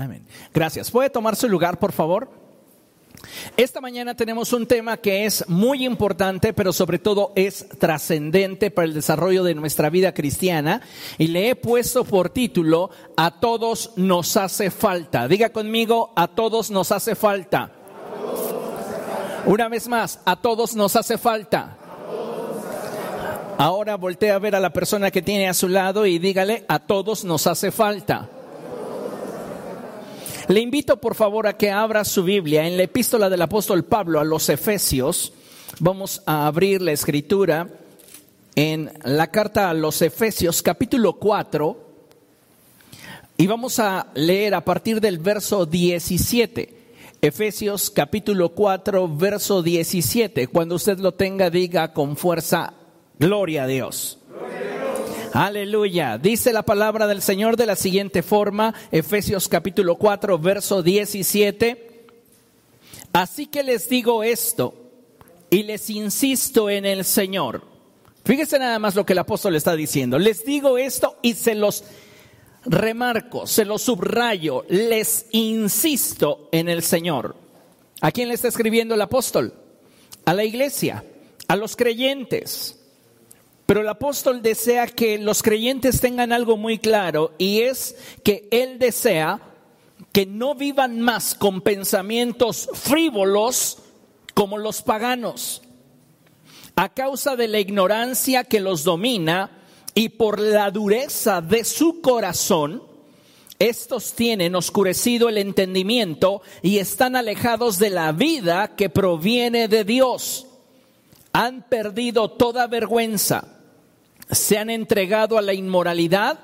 Amén. Gracias. ¿Puede tomar su lugar, por favor? Esta mañana tenemos un tema que es muy importante, pero sobre todo es trascendente para el desarrollo de nuestra vida cristiana y le he puesto por título A todos nos hace falta. Diga conmigo, a todos nos hace falta. Una vez más, a todos nos hace falta. Ahora voltea a ver a la persona que tiene a su lado y dígale, a todos nos hace falta. Le invito por favor a que abra su Biblia en la epístola del apóstol Pablo a los Efesios. Vamos a abrir la escritura en la carta a los Efesios capítulo 4 y vamos a leer a partir del verso 17. Efesios capítulo 4 verso 17. Cuando usted lo tenga diga con fuerza, gloria a Dios. Aleluya. Dice la palabra del Señor de la siguiente forma, Efesios capítulo 4, verso 17. Así que les digo esto y les insisto en el Señor. Fíjese nada más lo que el apóstol está diciendo. Les digo esto y se los remarco, se los subrayo, les insisto en el Señor. ¿A quién le está escribiendo el apóstol? A la iglesia, a los creyentes. Pero el apóstol desea que los creyentes tengan algo muy claro y es que él desea que no vivan más con pensamientos frívolos como los paganos. A causa de la ignorancia que los domina y por la dureza de su corazón, estos tienen oscurecido el entendimiento y están alejados de la vida que proviene de Dios. Han perdido toda vergüenza se han entregado a la inmoralidad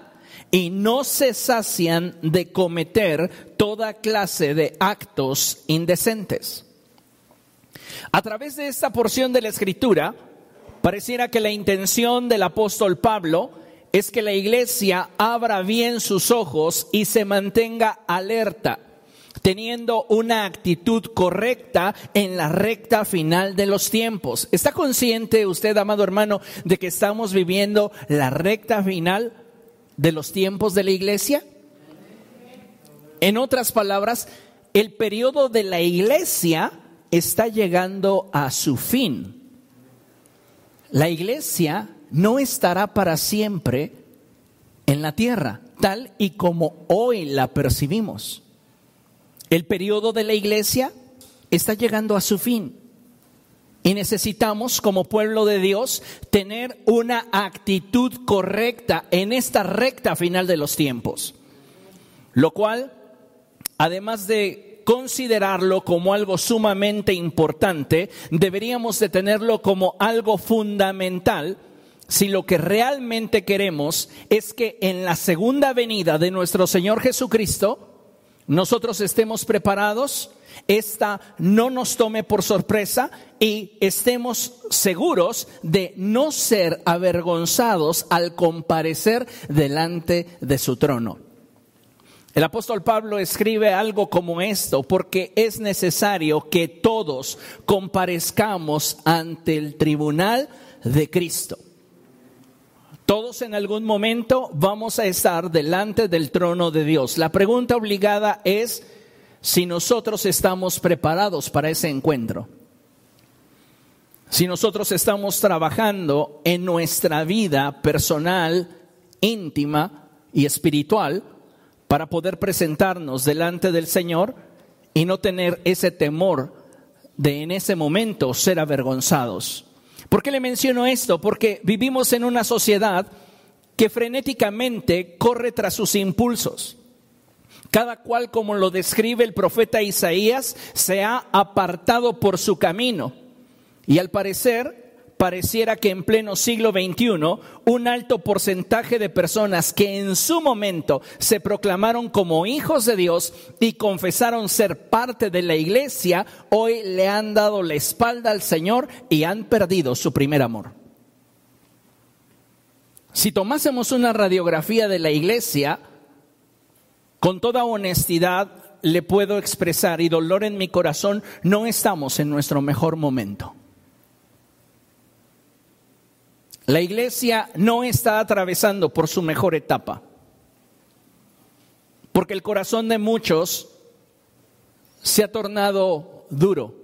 y no se sacian de cometer toda clase de actos indecentes. A través de esta porción de la escritura, pareciera que la intención del apóstol Pablo es que la iglesia abra bien sus ojos y se mantenga alerta teniendo una actitud correcta en la recta final de los tiempos. ¿Está consciente usted, amado hermano, de que estamos viviendo la recta final de los tiempos de la iglesia? En otras palabras, el periodo de la iglesia está llegando a su fin. La iglesia no estará para siempre en la tierra, tal y como hoy la percibimos. El periodo de la iglesia está llegando a su fin. Y necesitamos, como pueblo de Dios, tener una actitud correcta en esta recta final de los tiempos. Lo cual, además de considerarlo como algo sumamente importante, deberíamos de tenerlo como algo fundamental si lo que realmente queremos es que en la segunda venida de nuestro Señor Jesucristo, nosotros estemos preparados, esta no nos tome por sorpresa y estemos seguros de no ser avergonzados al comparecer delante de su trono. El apóstol Pablo escribe algo como esto, porque es necesario que todos comparezcamos ante el tribunal de Cristo. Todos en algún momento vamos a estar delante del trono de Dios. La pregunta obligada es si nosotros estamos preparados para ese encuentro. Si nosotros estamos trabajando en nuestra vida personal, íntima y espiritual para poder presentarnos delante del Señor y no tener ese temor de en ese momento ser avergonzados. ¿Por qué le menciono esto? Porque vivimos en una sociedad que frenéticamente corre tras sus impulsos. Cada cual, como lo describe el profeta Isaías, se ha apartado por su camino. Y al parecer, pareciera que en pleno siglo XXI un alto porcentaje de personas que en su momento se proclamaron como hijos de Dios y confesaron ser parte de la iglesia, hoy le han dado la espalda al Señor y han perdido su primer amor. Si tomásemos una radiografía de la iglesia, con toda honestidad le puedo expresar y dolor en mi corazón, no estamos en nuestro mejor momento. La iglesia no está atravesando por su mejor etapa. porque el corazón de muchos se ha tornado duro.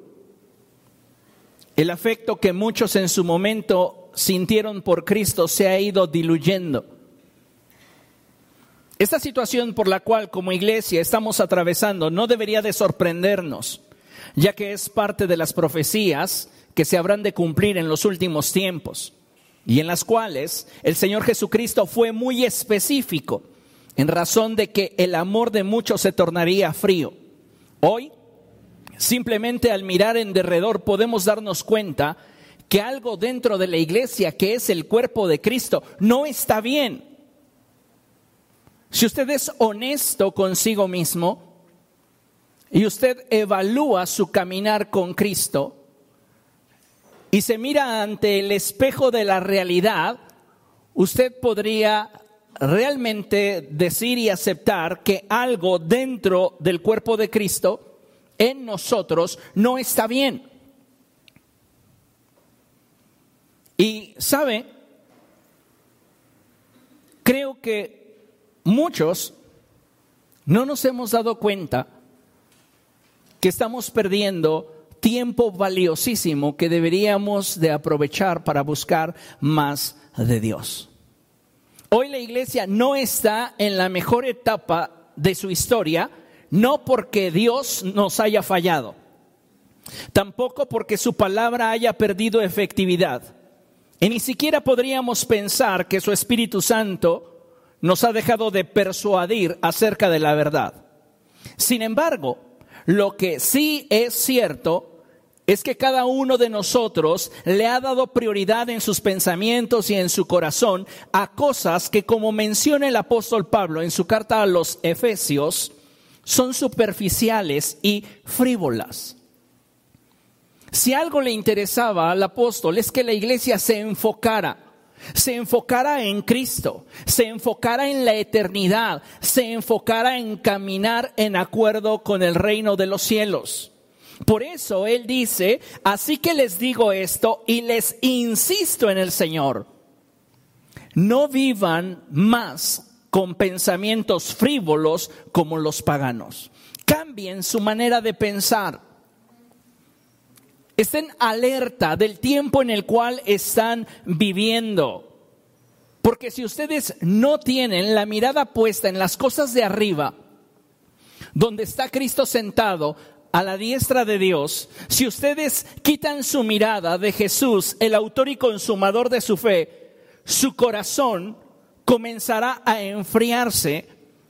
El afecto que muchos en su momento sintieron por Cristo se ha ido diluyendo. Esta situación por la cual como iglesia estamos atravesando no debería de sorprendernos, ya que es parte de las profecías que se habrán de cumplir en los últimos tiempos y en las cuales el Señor Jesucristo fue muy específico en razón de que el amor de muchos se tornaría frío. Hoy, simplemente al mirar en derredor podemos darnos cuenta que algo dentro de la iglesia que es el cuerpo de Cristo no está bien. Si usted es honesto consigo mismo y usted evalúa su caminar con Cristo y se mira ante el espejo de la realidad, usted podría realmente decir y aceptar que algo dentro del cuerpo de Cristo en nosotros no está bien. Y sabe, creo que muchos no nos hemos dado cuenta que estamos perdiendo tiempo valiosísimo que deberíamos de aprovechar para buscar más de Dios. Hoy la iglesia no está en la mejor etapa de su historia, no porque Dios nos haya fallado, tampoco porque su palabra haya perdido efectividad. Y ni siquiera podríamos pensar que su Espíritu Santo nos ha dejado de persuadir acerca de la verdad. Sin embargo, lo que sí es cierto es que cada uno de nosotros le ha dado prioridad en sus pensamientos y en su corazón a cosas que, como menciona el apóstol Pablo en su carta a los Efesios, son superficiales y frívolas. Si algo le interesaba al apóstol es que la iglesia se enfocara se enfocara en Cristo, se enfocara en la eternidad, se enfocara en caminar en acuerdo con el reino de los cielos. Por eso Él dice, así que les digo esto y les insisto en el Señor, no vivan más con pensamientos frívolos como los paganos. Cambien su manera de pensar Estén alerta del tiempo en el cual están viviendo. Porque si ustedes no tienen la mirada puesta en las cosas de arriba, donde está Cristo sentado a la diestra de Dios, si ustedes quitan su mirada de Jesús, el autor y consumador de su fe, su corazón comenzará a enfriarse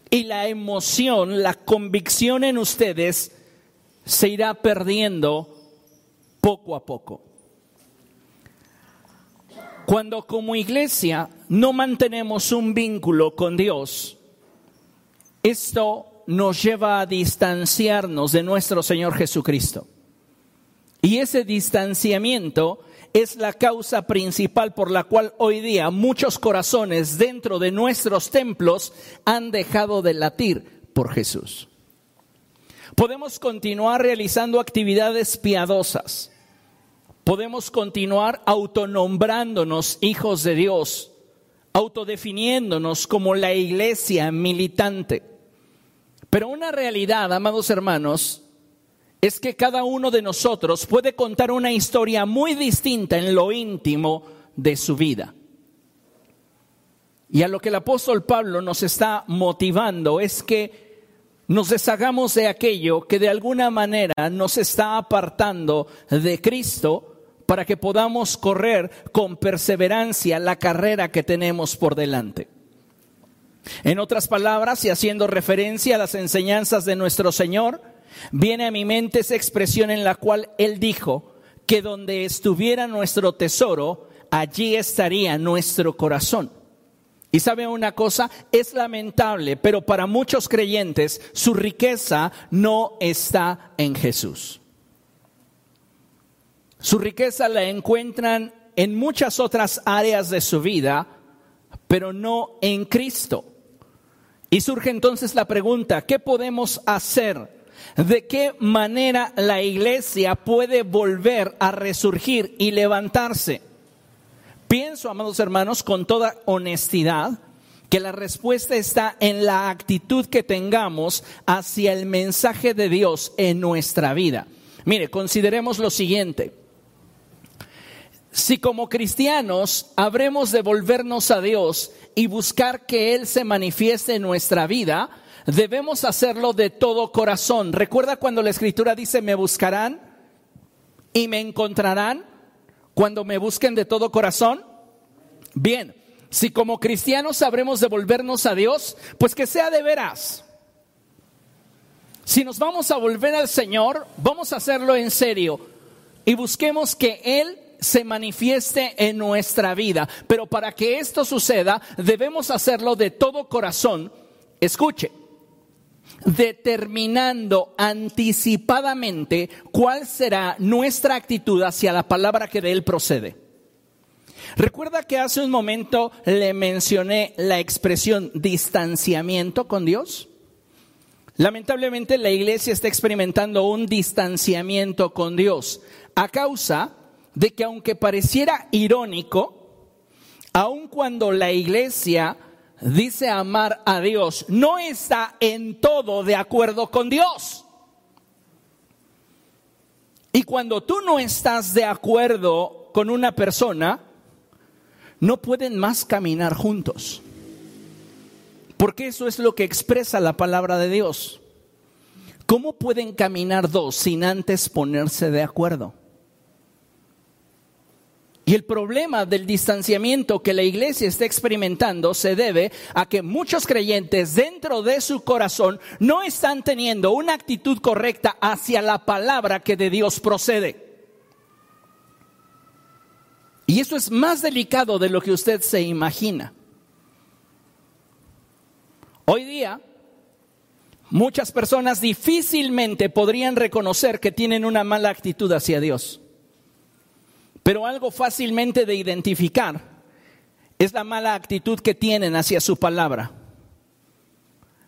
y la emoción, la convicción en ustedes se irá perdiendo poco a poco. Cuando como iglesia no mantenemos un vínculo con Dios, esto nos lleva a distanciarnos de nuestro Señor Jesucristo. Y ese distanciamiento es la causa principal por la cual hoy día muchos corazones dentro de nuestros templos han dejado de latir por Jesús. Podemos continuar realizando actividades piadosas, podemos continuar autonombrándonos hijos de Dios, autodefiniéndonos como la iglesia militante. Pero una realidad, amados hermanos, es que cada uno de nosotros puede contar una historia muy distinta en lo íntimo de su vida. Y a lo que el apóstol Pablo nos está motivando es que nos deshagamos de aquello que de alguna manera nos está apartando de Cristo para que podamos correr con perseverancia la carrera que tenemos por delante. En otras palabras, y haciendo referencia a las enseñanzas de nuestro Señor, viene a mi mente esa expresión en la cual Él dijo que donde estuviera nuestro tesoro, allí estaría nuestro corazón. Y sabe una cosa, es lamentable, pero para muchos creyentes su riqueza no está en Jesús. Su riqueza la encuentran en muchas otras áreas de su vida, pero no en Cristo. Y surge entonces la pregunta, ¿qué podemos hacer? ¿De qué manera la iglesia puede volver a resurgir y levantarse? Pienso, amados hermanos, con toda honestidad, que la respuesta está en la actitud que tengamos hacia el mensaje de Dios en nuestra vida. Mire, consideremos lo siguiente. Si como cristianos habremos de volvernos a Dios y buscar que Él se manifieste en nuestra vida, debemos hacerlo de todo corazón. ¿Recuerda cuando la escritura dice, me buscarán y me encontrarán cuando me busquen de todo corazón? Bien, si como cristianos sabremos devolvernos a Dios, pues que sea de veras. Si nos vamos a volver al Señor, vamos a hacerlo en serio y busquemos que Él se manifieste en nuestra vida. Pero para que esto suceda, debemos hacerlo de todo corazón. Escuche, determinando anticipadamente cuál será nuestra actitud hacia la palabra que de Él procede. Recuerda que hace un momento le mencioné la expresión distanciamiento con Dios. Lamentablemente la iglesia está experimentando un distanciamiento con Dios a causa de que aunque pareciera irónico, aun cuando la iglesia dice amar a Dios, no está en todo de acuerdo con Dios. Y cuando tú no estás de acuerdo con una persona, no pueden más caminar juntos. Porque eso es lo que expresa la palabra de Dios. ¿Cómo pueden caminar dos sin antes ponerse de acuerdo? Y el problema del distanciamiento que la iglesia está experimentando se debe a que muchos creyentes dentro de su corazón no están teniendo una actitud correcta hacia la palabra que de Dios procede. Y eso es más delicado de lo que usted se imagina. Hoy día, muchas personas difícilmente podrían reconocer que tienen una mala actitud hacia Dios. Pero algo fácilmente de identificar es la mala actitud que tienen hacia su palabra.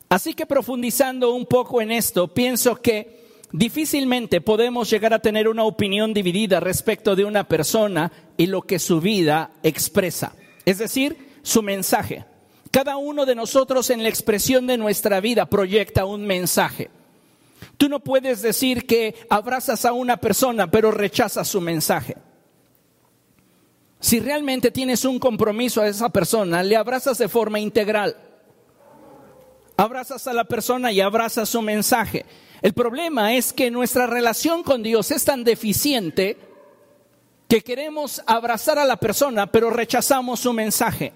Así que profundizando un poco en esto, pienso que difícilmente podemos llegar a tener una opinión dividida respecto de una persona y lo que su vida expresa, es decir, su mensaje. Cada uno de nosotros en la expresión de nuestra vida proyecta un mensaje. Tú no puedes decir que abrazas a una persona pero rechazas su mensaje. Si realmente tienes un compromiso a esa persona, le abrazas de forma integral. Abrazas a la persona y abrazas su mensaje. El problema es que nuestra relación con Dios es tan deficiente que queremos abrazar a la persona, pero rechazamos su mensaje.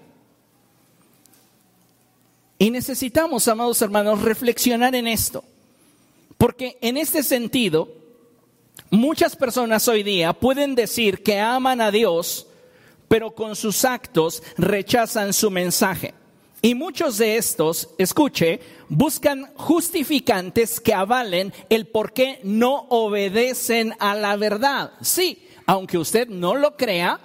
Y necesitamos, amados hermanos, reflexionar en esto. Porque en este sentido, muchas personas hoy día pueden decir que aman a Dios, pero con sus actos rechazan su mensaje. Y muchos de estos, escuche, buscan justificantes que avalen el por qué no obedecen a la verdad. Sí, aunque usted no lo crea,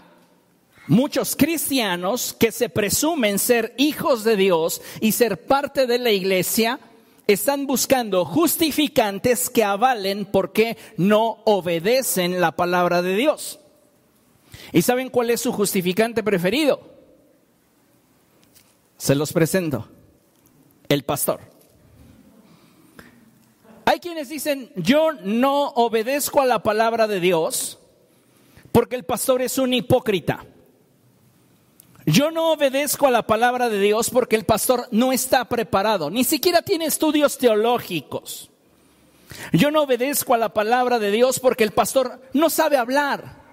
muchos cristianos que se presumen ser hijos de Dios y ser parte de la iglesia, están buscando justificantes que avalen por qué no obedecen la palabra de Dios. ¿Y saben cuál es su justificante preferido? Se los presento. El pastor. Hay quienes dicen, yo no obedezco a la palabra de Dios porque el pastor es un hipócrita. Yo no obedezco a la palabra de Dios porque el pastor no está preparado, ni siquiera tiene estudios teológicos. Yo no obedezco a la palabra de Dios porque el pastor no sabe hablar.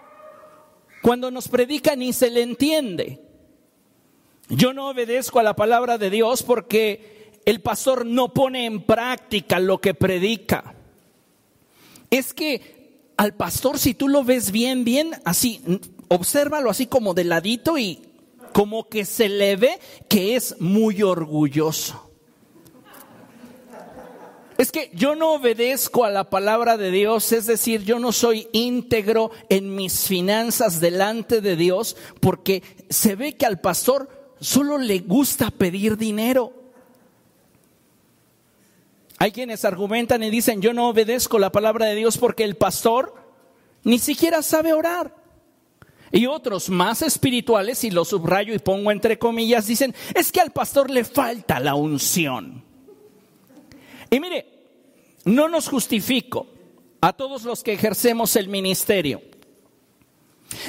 Cuando nos predica ni se le entiende. Yo no obedezco a la palabra de Dios porque el pastor no pone en práctica lo que predica. Es que al pastor, si tú lo ves bien, bien, así, obsérvalo así como de ladito y como que se le ve que es muy orgulloso. Es que yo no obedezco a la palabra de Dios, es decir, yo no soy íntegro en mis finanzas delante de Dios porque se ve que al pastor solo le gusta pedir dinero. Hay quienes argumentan y dicen, yo no obedezco la palabra de Dios porque el pastor ni siquiera sabe orar. Y otros más espirituales, y lo subrayo y pongo entre comillas, dicen, es que al pastor le falta la unción. Y mire, no nos justifico a todos los que ejercemos el ministerio.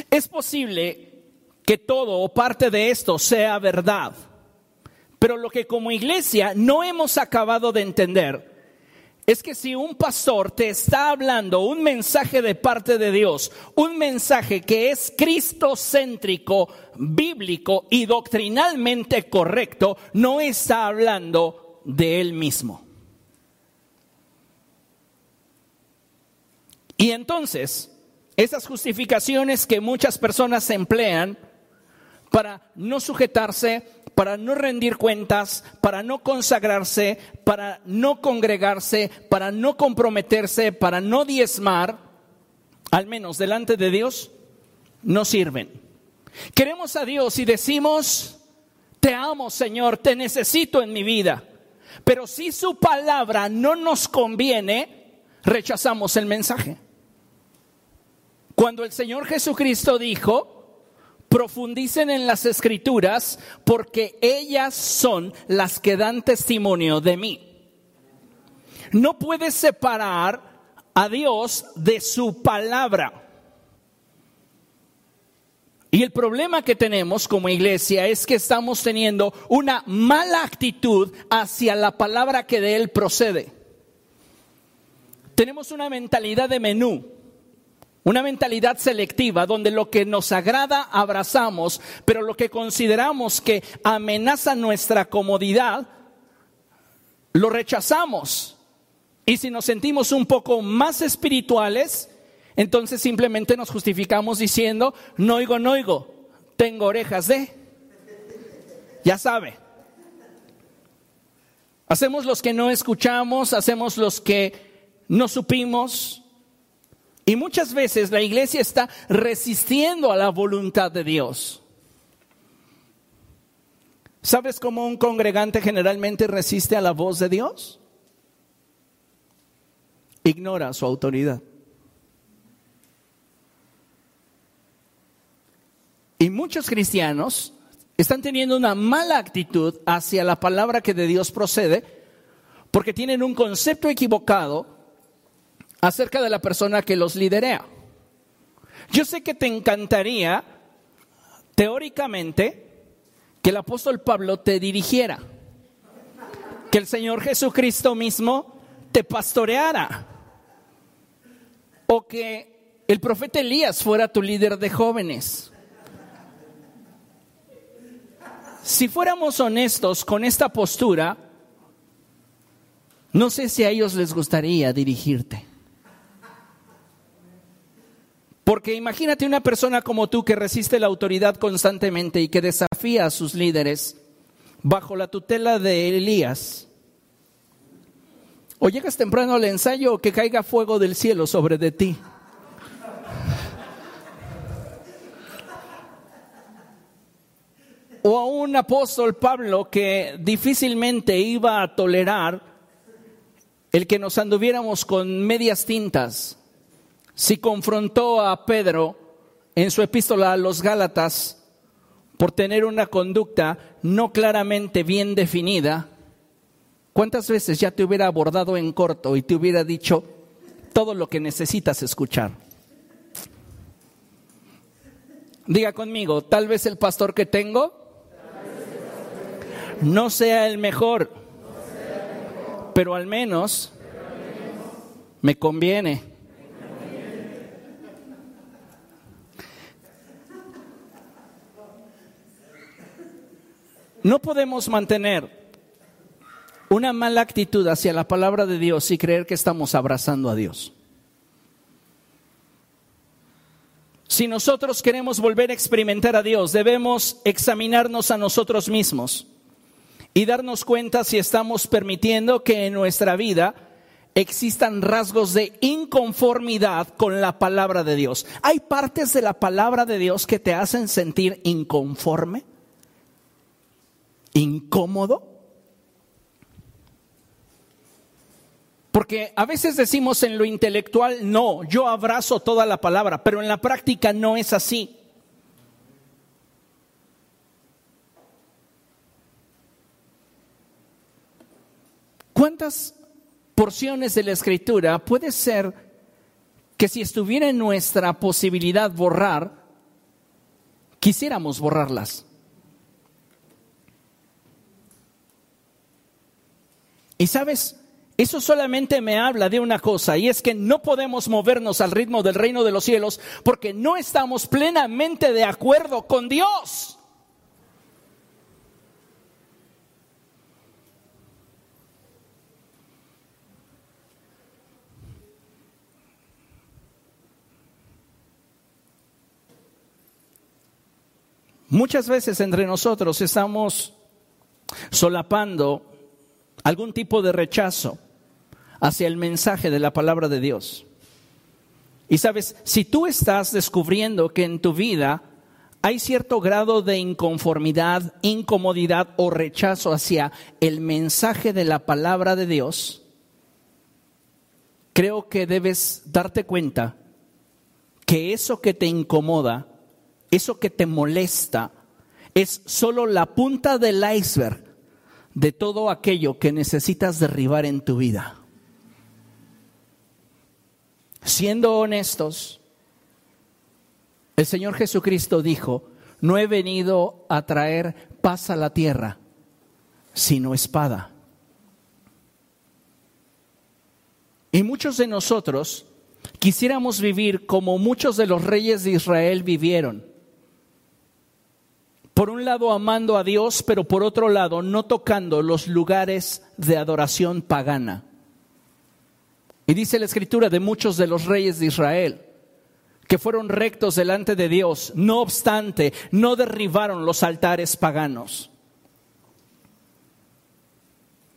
Es posible que todo o parte de esto sea verdad, pero lo que como iglesia no hemos acabado de entender es que si un pastor te está hablando un mensaje de parte de Dios, un mensaje que es cristocéntrico, bíblico y doctrinalmente correcto, no está hablando de él mismo. Y entonces, esas justificaciones que muchas personas emplean para no sujetarse para no rendir cuentas, para no consagrarse, para no congregarse, para no comprometerse, para no diezmar, al menos delante de Dios, no sirven. Queremos a Dios y decimos, te amo Señor, te necesito en mi vida. Pero si su palabra no nos conviene, rechazamos el mensaje. Cuando el Señor Jesucristo dijo, profundicen en las escrituras porque ellas son las que dan testimonio de mí. No puedes separar a Dios de su palabra. Y el problema que tenemos como iglesia es que estamos teniendo una mala actitud hacia la palabra que de Él procede. Tenemos una mentalidad de menú. Una mentalidad selectiva donde lo que nos agrada abrazamos, pero lo que consideramos que amenaza nuestra comodidad, lo rechazamos. Y si nos sentimos un poco más espirituales, entonces simplemente nos justificamos diciendo, no oigo, no oigo, tengo orejas de... Ya sabe. Hacemos los que no escuchamos, hacemos los que no supimos, y muchas veces la iglesia está resistiendo a la voluntad de Dios. ¿Sabes cómo un congregante generalmente resiste a la voz de Dios? Ignora su autoridad. Y muchos cristianos están teniendo una mala actitud hacia la palabra que de Dios procede porque tienen un concepto equivocado acerca de la persona que los liderea. Yo sé que te encantaría, teóricamente, que el apóstol Pablo te dirigiera, que el Señor Jesucristo mismo te pastoreara, o que el profeta Elías fuera tu líder de jóvenes. Si fuéramos honestos con esta postura, no sé si a ellos les gustaría dirigirte. Porque imagínate una persona como tú que resiste la autoridad constantemente y que desafía a sus líderes bajo la tutela de Elías. O llegas temprano al ensayo o que caiga fuego del cielo sobre de ti. O a un apóstol Pablo que difícilmente iba a tolerar el que nos anduviéramos con medias tintas si confrontó a Pedro en su epístola a los Gálatas por tener una conducta no claramente bien definida, ¿cuántas veces ya te hubiera abordado en corto y te hubiera dicho todo lo que necesitas escuchar? Diga conmigo, tal vez el pastor que tengo no sea el mejor, pero al menos me conviene. No podemos mantener una mala actitud hacia la palabra de Dios y creer que estamos abrazando a Dios. Si nosotros queremos volver a experimentar a Dios, debemos examinarnos a nosotros mismos y darnos cuenta si estamos permitiendo que en nuestra vida existan rasgos de inconformidad con la palabra de Dios. ¿Hay partes de la palabra de Dios que te hacen sentir inconforme? incómodo? Porque a veces decimos en lo intelectual, no, yo abrazo toda la palabra, pero en la práctica no es así. ¿Cuántas porciones de la escritura puede ser que si estuviera en nuestra posibilidad borrar, quisiéramos borrarlas? Y sabes, eso solamente me habla de una cosa, y es que no podemos movernos al ritmo del reino de los cielos porque no estamos plenamente de acuerdo con Dios. Muchas veces entre nosotros estamos solapando algún tipo de rechazo hacia el mensaje de la palabra de Dios. Y sabes, si tú estás descubriendo que en tu vida hay cierto grado de inconformidad, incomodidad o rechazo hacia el mensaje de la palabra de Dios, creo que debes darte cuenta que eso que te incomoda, eso que te molesta, es solo la punta del iceberg de todo aquello que necesitas derribar en tu vida. Siendo honestos, el Señor Jesucristo dijo, no he venido a traer paz a la tierra, sino espada. Y muchos de nosotros quisiéramos vivir como muchos de los reyes de Israel vivieron por un lado amando a Dios, pero por otro lado no tocando los lugares de adoración pagana. Y dice la escritura de muchos de los reyes de Israel que fueron rectos delante de Dios, no obstante, no derribaron los altares paganos.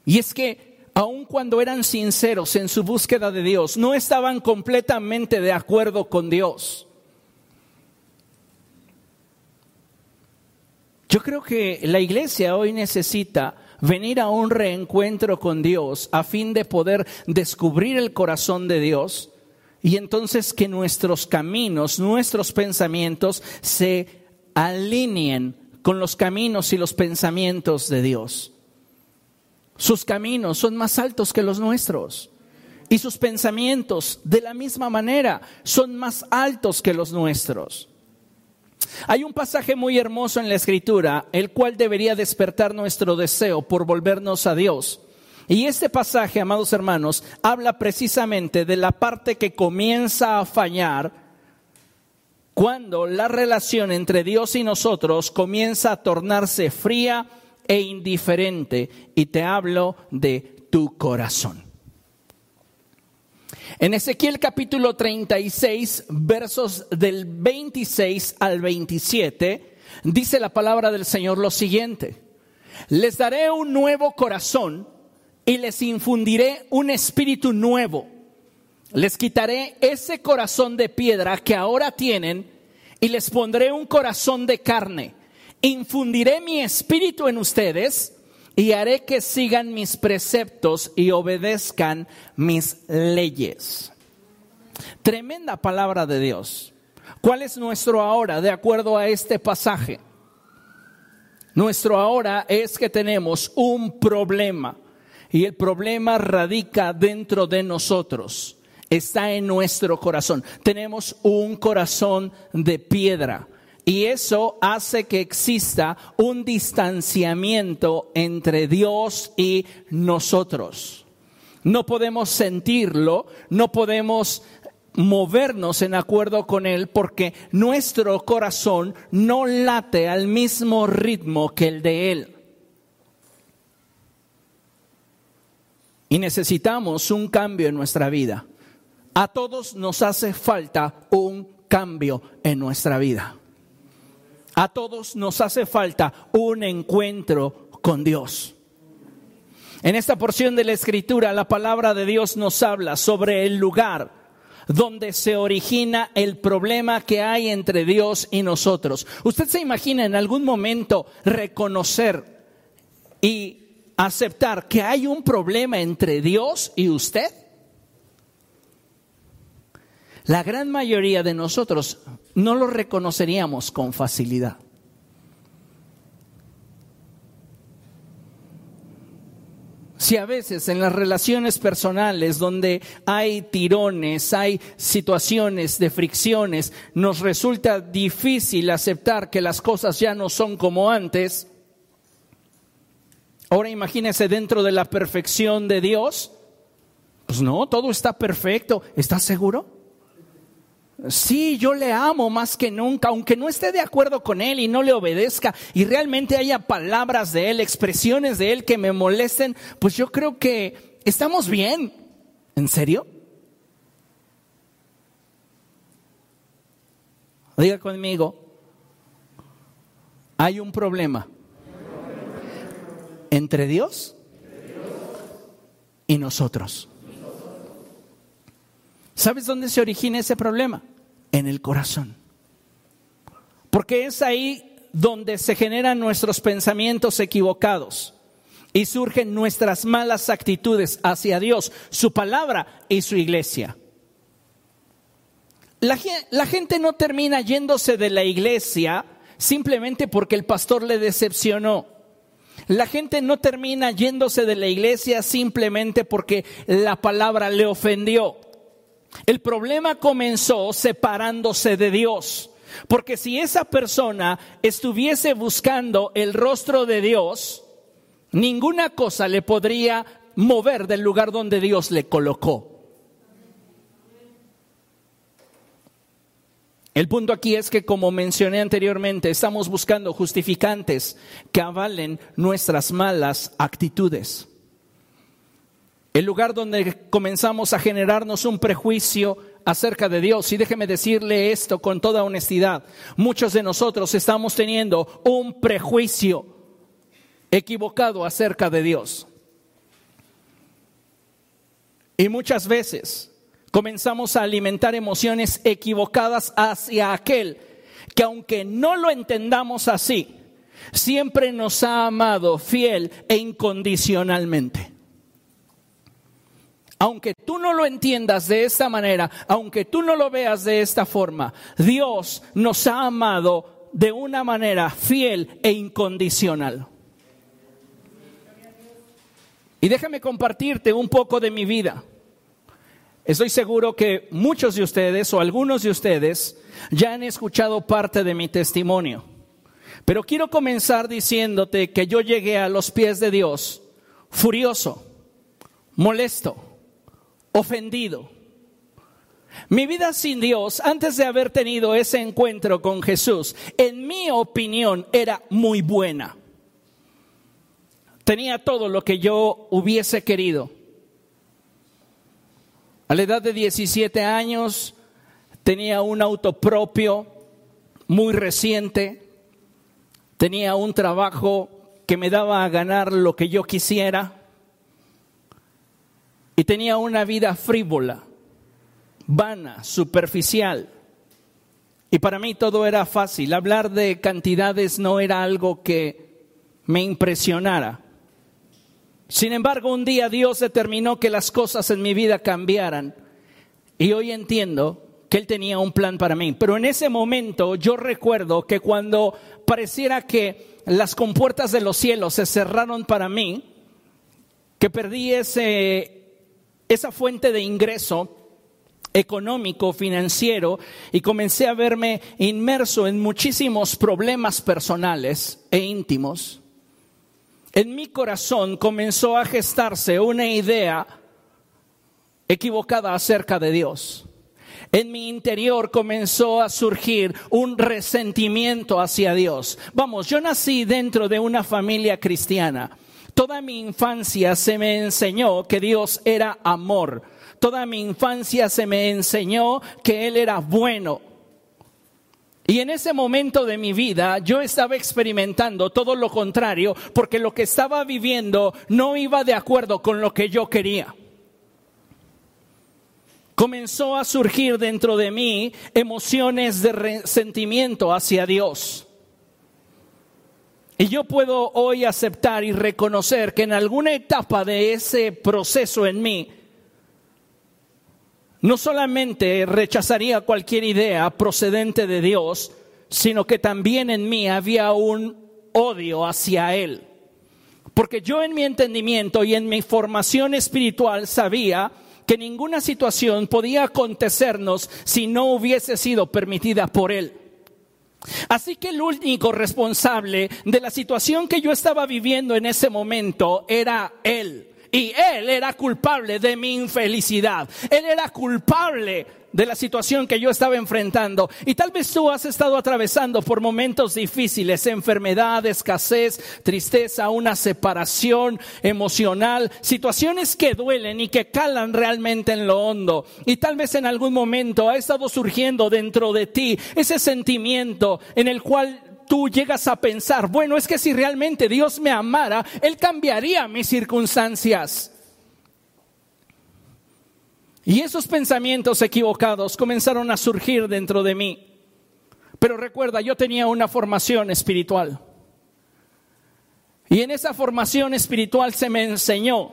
Y es que aun cuando eran sinceros en su búsqueda de Dios, no estaban completamente de acuerdo con Dios. Yo creo que la iglesia hoy necesita venir a un reencuentro con Dios a fin de poder descubrir el corazón de Dios y entonces que nuestros caminos, nuestros pensamientos se alineen con los caminos y los pensamientos de Dios. Sus caminos son más altos que los nuestros y sus pensamientos de la misma manera son más altos que los nuestros. Hay un pasaje muy hermoso en la escritura, el cual debería despertar nuestro deseo por volvernos a Dios. Y este pasaje, amados hermanos, habla precisamente de la parte que comienza a fallar cuando la relación entre Dios y nosotros comienza a tornarse fría e indiferente. Y te hablo de tu corazón. En Ezequiel capítulo 36, versos del 26 al 27, dice la palabra del Señor lo siguiente. Les daré un nuevo corazón y les infundiré un espíritu nuevo. Les quitaré ese corazón de piedra que ahora tienen y les pondré un corazón de carne. Infundiré mi espíritu en ustedes y haré que sigan mis preceptos y obedezcan mis leyes. Tremenda palabra de Dios. ¿Cuál es nuestro ahora de acuerdo a este pasaje? Nuestro ahora es que tenemos un problema y el problema radica dentro de nosotros, está en nuestro corazón. Tenemos un corazón de piedra y eso hace que exista un distanciamiento entre Dios y nosotros. No podemos sentirlo, no podemos movernos en acuerdo con Él porque nuestro corazón no late al mismo ritmo que el de Él. Y necesitamos un cambio en nuestra vida. A todos nos hace falta un cambio en nuestra vida. A todos nos hace falta un encuentro con Dios. En esta porción de la escritura, la palabra de Dios nos habla sobre el lugar donde se origina el problema que hay entre Dios y nosotros. ¿Usted se imagina en algún momento reconocer y aceptar que hay un problema entre Dios y usted? La gran mayoría de nosotros no lo reconoceríamos con facilidad. Si a veces en las relaciones personales donde hay tirones, hay situaciones de fricciones, nos resulta difícil aceptar que las cosas ya no son como antes, ahora imagínese dentro de la perfección de Dios, pues no, todo está perfecto. ¿Estás seguro? Sí, yo le amo más que nunca, aunque no esté de acuerdo con él y no le obedezca y realmente haya palabras de él, expresiones de él que me molesten, pues yo creo que estamos bien. ¿En serio? Diga conmigo, hay un problema entre Dios y nosotros. ¿Sabes dónde se origina ese problema? En el corazón. Porque es ahí donde se generan nuestros pensamientos equivocados y surgen nuestras malas actitudes hacia Dios, su palabra y su iglesia. La, la, gente no termina yéndose de la iglesia simplemente porque el pastor le decepcionó. La gente no termina yéndose de la iglesia simplemente porque la palabra le ofendió. El problema comenzó separándose de Dios. Porque si esa persona estuviese buscando el rostro de Dios, ninguna cosa le podría mover del lugar donde Dios le colocó. El punto aquí es que, como mencioné anteriormente, estamos buscando justificantes que avalen nuestras malas actitudes el lugar donde comenzamos a generarnos un prejuicio acerca de Dios. Y déjeme decirle esto con toda honestidad. Muchos de nosotros estamos teniendo un prejuicio equivocado acerca de Dios. Y muchas veces comenzamos a alimentar emociones equivocadas hacia aquel que aunque no lo entendamos así, siempre nos ha amado fiel e incondicionalmente. Aunque tú no lo entiendas de esta manera, aunque tú no lo veas de esta forma, Dios nos ha amado de una manera fiel e incondicional. Y déjame compartirte un poco de mi vida. Estoy seguro que muchos de ustedes o algunos de ustedes ya han escuchado parte de mi testimonio. Pero quiero comenzar diciéndote que yo llegué a los pies de Dios furioso, molesto, ofendido. Mi vida sin Dios, antes de haber tenido ese encuentro con Jesús, en mi opinión era muy buena. Tenía todo lo que yo hubiese querido. A la edad de 17 años tenía un auto propio, muy reciente, tenía un trabajo que me daba a ganar lo que yo quisiera y tenía una vida frívola, vana, superficial. Y para mí todo era fácil. Hablar de cantidades no era algo que me impresionara. Sin embargo, un día Dios determinó que las cosas en mi vida cambiaran. Y hoy entiendo que Él tenía un plan para mí. Pero en ese momento yo recuerdo que cuando pareciera que las compuertas de los cielos se cerraron para mí, que perdí ese esa fuente de ingreso económico, financiero, y comencé a verme inmerso en muchísimos problemas personales e íntimos, en mi corazón comenzó a gestarse una idea equivocada acerca de Dios. En mi interior comenzó a surgir un resentimiento hacia Dios. Vamos, yo nací dentro de una familia cristiana. Toda mi infancia se me enseñó que Dios era amor. Toda mi infancia se me enseñó que Él era bueno. Y en ese momento de mi vida yo estaba experimentando todo lo contrario porque lo que estaba viviendo no iba de acuerdo con lo que yo quería. Comenzó a surgir dentro de mí emociones de resentimiento hacia Dios. Y yo puedo hoy aceptar y reconocer que en alguna etapa de ese proceso en mí, no solamente rechazaría cualquier idea procedente de Dios, sino que también en mí había un odio hacia Él. Porque yo en mi entendimiento y en mi formación espiritual sabía que ninguna situación podía acontecernos si no hubiese sido permitida por Él. Así que el único responsable de la situación que yo estaba viviendo en ese momento era Él. Y Él era culpable de mi infelicidad. Él era culpable de la situación que yo estaba enfrentando. Y tal vez tú has estado atravesando por momentos difíciles, enfermedad, escasez, tristeza, una separación emocional, situaciones que duelen y que calan realmente en lo hondo. Y tal vez en algún momento ha estado surgiendo dentro de ti ese sentimiento en el cual tú llegas a pensar, bueno, es que si realmente Dios me amara, Él cambiaría mis circunstancias. Y esos pensamientos equivocados comenzaron a surgir dentro de mí. Pero recuerda, yo tenía una formación espiritual. Y en esa formación espiritual se me enseñó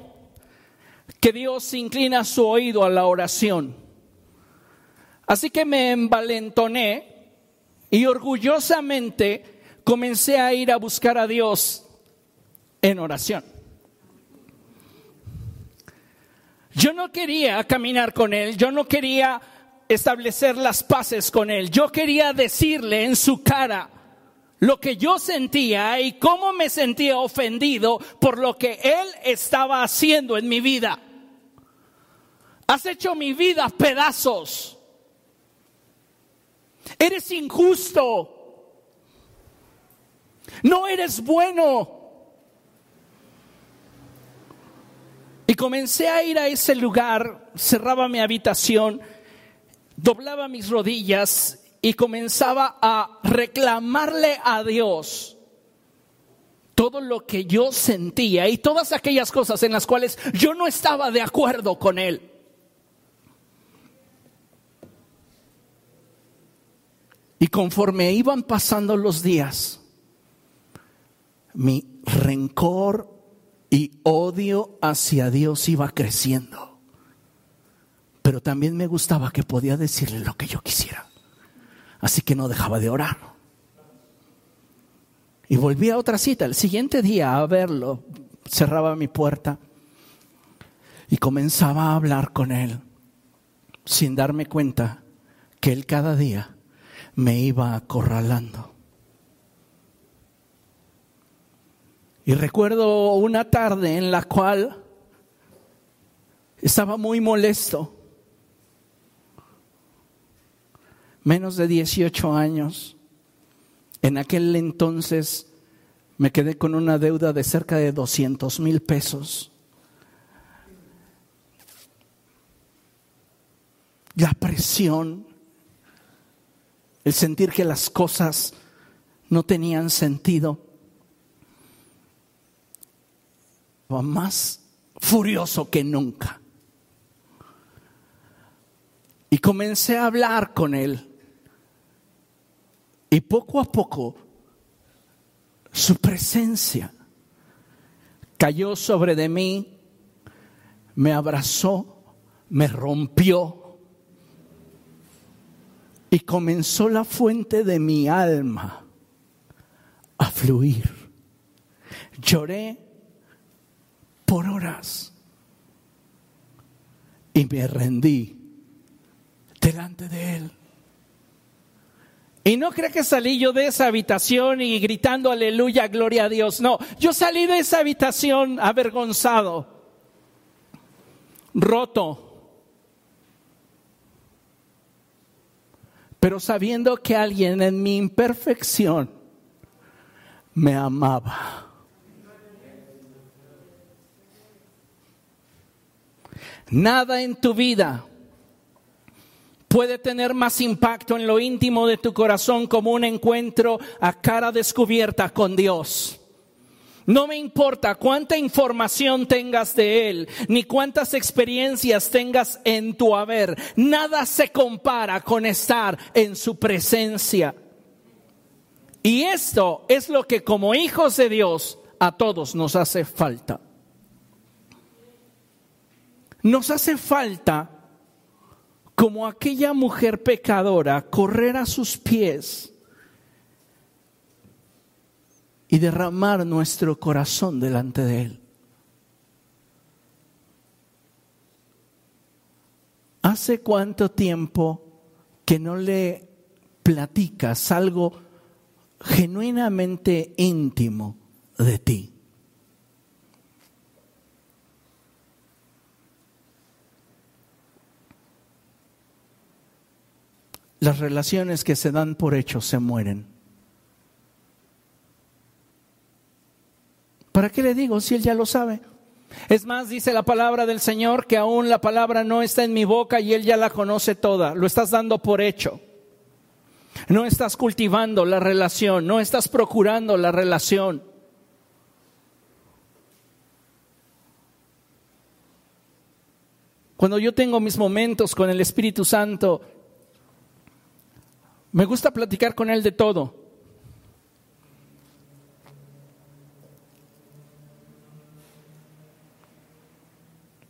que Dios inclina su oído a la oración. Así que me envalentoné y orgullosamente comencé a ir a buscar a Dios en oración. Yo no quería caminar con Él, yo no quería establecer las paces con Él, yo quería decirle en su cara lo que yo sentía y cómo me sentía ofendido por lo que Él estaba haciendo en mi vida. Has hecho mi vida pedazos. Eres injusto. No eres bueno. Y comencé a ir a ese lugar, cerraba mi habitación, doblaba mis rodillas y comenzaba a reclamarle a Dios todo lo que yo sentía y todas aquellas cosas en las cuales yo no estaba de acuerdo con Él. Y conforme iban pasando los días, mi rencor y odio hacia Dios iba creciendo. Pero también me gustaba que podía decirle lo que yo quisiera. Así que no dejaba de orar. Y volví a otra cita. El siguiente día a verlo, cerraba mi puerta y comenzaba a hablar con él sin darme cuenta que él cada día me iba acorralando. Y recuerdo una tarde en la cual estaba muy molesto. Menos de 18 años. En aquel entonces me quedé con una deuda de cerca de 200 mil pesos. La presión, el sentir que las cosas no tenían sentido más furioso que nunca. Y comencé a hablar con él. Y poco a poco su presencia cayó sobre de mí, me abrazó, me rompió y comenzó la fuente de mi alma a fluir. Lloré por horas. Y me rendí delante de Él. Y no cree que salí yo de esa habitación y gritando aleluya, gloria a Dios. No, yo salí de esa habitación avergonzado, roto, pero sabiendo que alguien en mi imperfección me amaba. Nada en tu vida puede tener más impacto en lo íntimo de tu corazón como un encuentro a cara descubierta con Dios. No me importa cuánta información tengas de Él, ni cuántas experiencias tengas en tu haber. Nada se compara con estar en su presencia. Y esto es lo que como hijos de Dios a todos nos hace falta. Nos hace falta, como aquella mujer pecadora, correr a sus pies y derramar nuestro corazón delante de Él. ¿Hace cuánto tiempo que no le platicas algo genuinamente íntimo de ti? Las relaciones que se dan por hecho se mueren. ¿Para qué le digo si él ya lo sabe? Es más, dice la palabra del Señor que aún la palabra no está en mi boca y Él ya la conoce toda. Lo estás dando por hecho. No estás cultivando la relación, no estás procurando la relación. Cuando yo tengo mis momentos con el Espíritu Santo, me gusta platicar con Él de todo.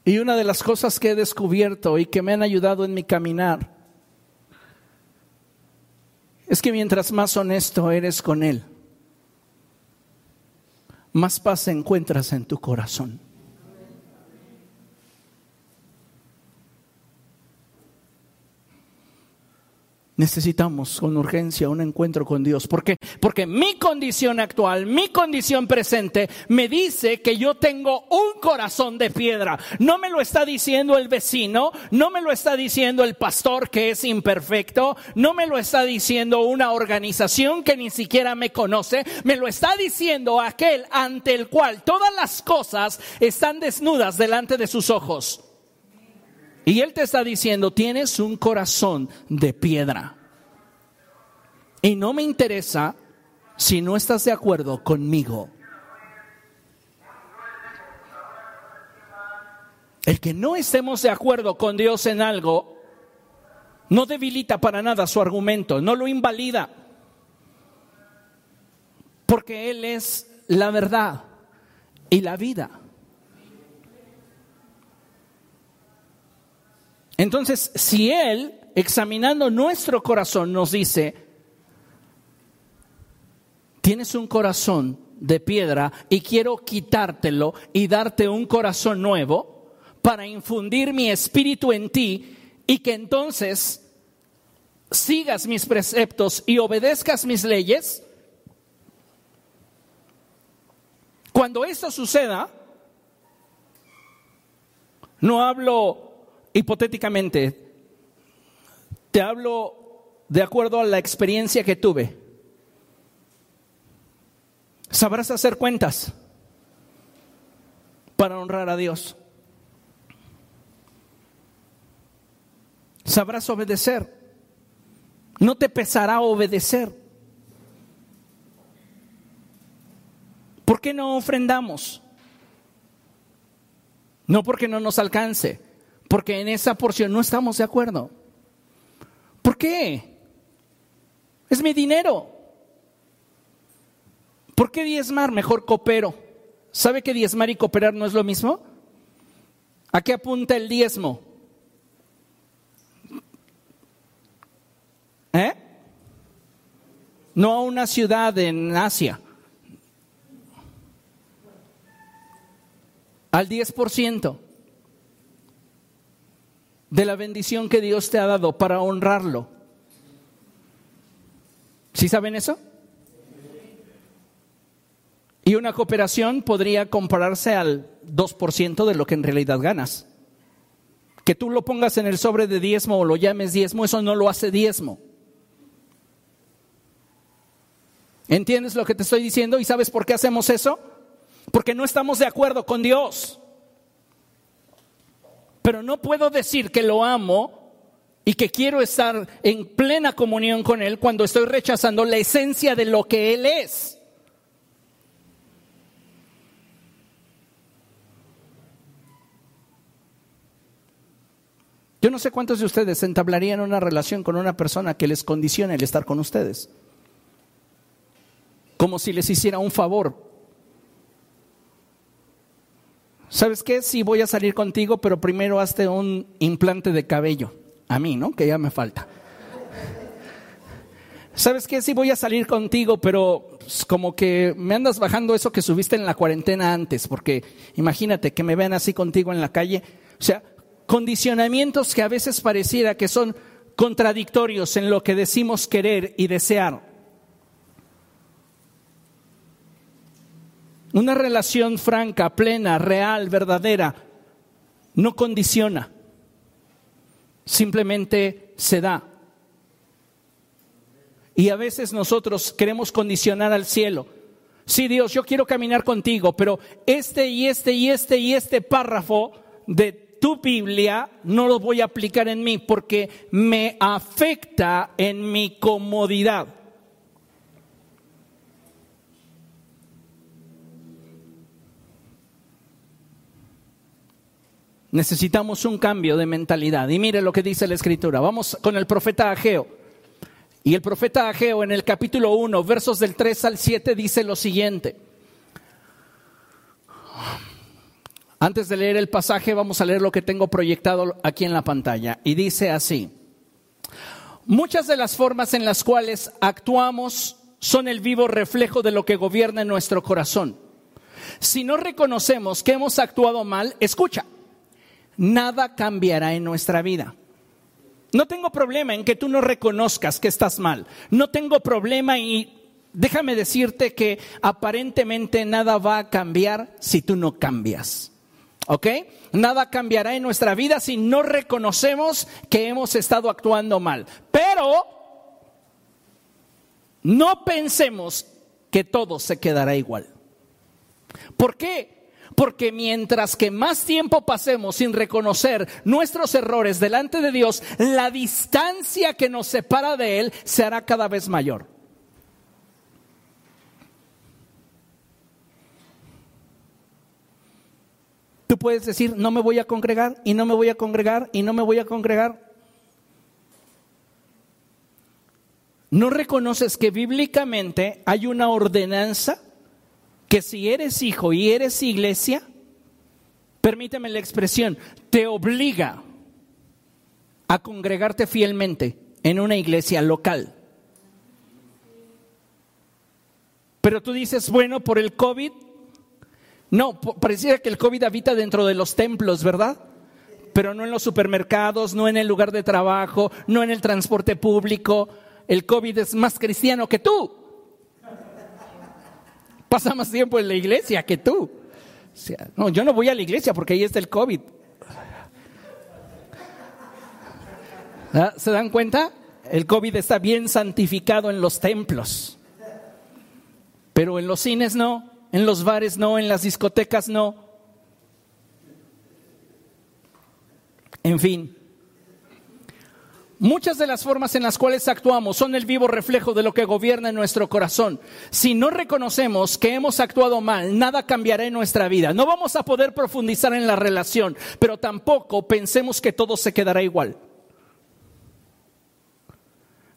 Y una de las cosas que he descubierto y que me han ayudado en mi caminar es que mientras más honesto eres con Él, más paz encuentras en tu corazón. Necesitamos con urgencia un encuentro con Dios. ¿Por qué? Porque mi condición actual, mi condición presente, me dice que yo tengo un corazón de piedra. No me lo está diciendo el vecino, no me lo está diciendo el pastor que es imperfecto, no me lo está diciendo una organización que ni siquiera me conoce, me lo está diciendo aquel ante el cual todas las cosas están desnudas delante de sus ojos. Y Él te está diciendo, tienes un corazón de piedra. Y no me interesa si no estás de acuerdo conmigo. El que no estemos de acuerdo con Dios en algo no debilita para nada su argumento, no lo invalida. Porque Él es la verdad y la vida. Entonces, si Él, examinando nuestro corazón, nos dice, tienes un corazón de piedra y quiero quitártelo y darte un corazón nuevo para infundir mi espíritu en ti y que entonces sigas mis preceptos y obedezcas mis leyes, cuando esto suceda, no hablo hipotéticamente, te hablo de acuerdo a la experiencia que tuve. Sabrás hacer cuentas para honrar a Dios. Sabrás obedecer. No te pesará obedecer. ¿Por qué no ofrendamos? No porque no nos alcance porque en esa porción no estamos de acuerdo. ¿Por qué? Es mi dinero. ¿Por qué diezmar? Mejor coopero. ¿Sabe que diezmar y cooperar no es lo mismo? ¿A qué apunta el diezmo? ¿Eh? No a una ciudad en Asia. Al 10% de la bendición que Dios te ha dado para honrarlo. ¿Sí saben eso? Y una cooperación podría compararse al 2% de lo que en realidad ganas. Que tú lo pongas en el sobre de diezmo o lo llames diezmo, eso no lo hace diezmo. ¿Entiendes lo que te estoy diciendo? ¿Y sabes por qué hacemos eso? Porque no estamos de acuerdo con Dios. Pero no puedo decir que lo amo y que quiero estar en plena comunión con Él cuando estoy rechazando la esencia de lo que Él es. Yo no sé cuántos de ustedes entablarían una relación con una persona que les condicione el estar con ustedes. Como si les hiciera un favor ¿sabes qué? Sí, voy a salir contigo, pero primero hazte un implante de cabello. A mí, ¿no? Que ya me falta. ¿Sabes qué? Sí, voy a salir contigo, pero pues, como que me andas bajando eso que subiste en la cuarentena antes, porque imagínate que me vean así contigo en la calle. O sea, condicionamientos que a veces pareciera que son contradictorios en lo que decimos querer y desear. Una relación franca, plena, real, verdadera, no condiciona, simplemente se da. Y a veces nosotros queremos condicionar al cielo. Sí, Dios, yo quiero caminar contigo, pero este y este y este y este párrafo de tu Biblia no lo voy a aplicar en mí porque me afecta en mi comodidad. Necesitamos un cambio de mentalidad. Y mire lo que dice la escritura. Vamos con el profeta Ageo. Y el profeta Ageo en el capítulo 1, versos del 3 al 7 dice lo siguiente. Antes de leer el pasaje, vamos a leer lo que tengo proyectado aquí en la pantalla. Y dice así. Muchas de las formas en las cuales actuamos son el vivo reflejo de lo que gobierna nuestro corazón. Si no reconocemos que hemos actuado mal, escucha, nada cambiará en nuestra vida. No tengo problema en que tú no reconozcas que estás mal. No tengo problema y déjame decirte que aparentemente nada va a cambiar si tú no cambias. ¿Ok? Nada cambiará en nuestra vida si no reconocemos que hemos estado actuando mal. Pero no pensemos que todo se quedará igual. ¿Por qué? Porque mientras que más tiempo pasemos sin reconocer nuestros errores delante de Dios, la distancia que nos separa de Él se hará cada vez mayor. Tú puedes decir, no me voy a congregar y no me voy a congregar y no me voy a congregar. ¿No reconoces que bíblicamente hay una ordenanza que si eres hijo y eres iglesia, permíteme la expresión, te obliga a congregarte fielmente en una iglesia local. Pero tú dices, bueno, por el COVID, no, pareciera que el COVID habita dentro de los templos, ¿verdad? Pero no en los supermercados, no en el lugar de trabajo, no en el transporte público. El COVID es más cristiano que tú pasa más tiempo en la iglesia que tú. no, yo no voy a la iglesia porque ahí está el COVID. ¿Ah? ¿Se dan cuenta? El COVID está bien santificado en los templos. Pero en los cines no, en los bares no, en las discotecas no. En fin. Muchas de las formas en las cuales actuamos son el vivo reflejo de lo que gobierna en nuestro corazón. Si no reconocemos que hemos actuado mal, nada cambiará en nuestra vida. No vamos a poder profundizar en la relación, pero tampoco pensemos que todo se quedará igual.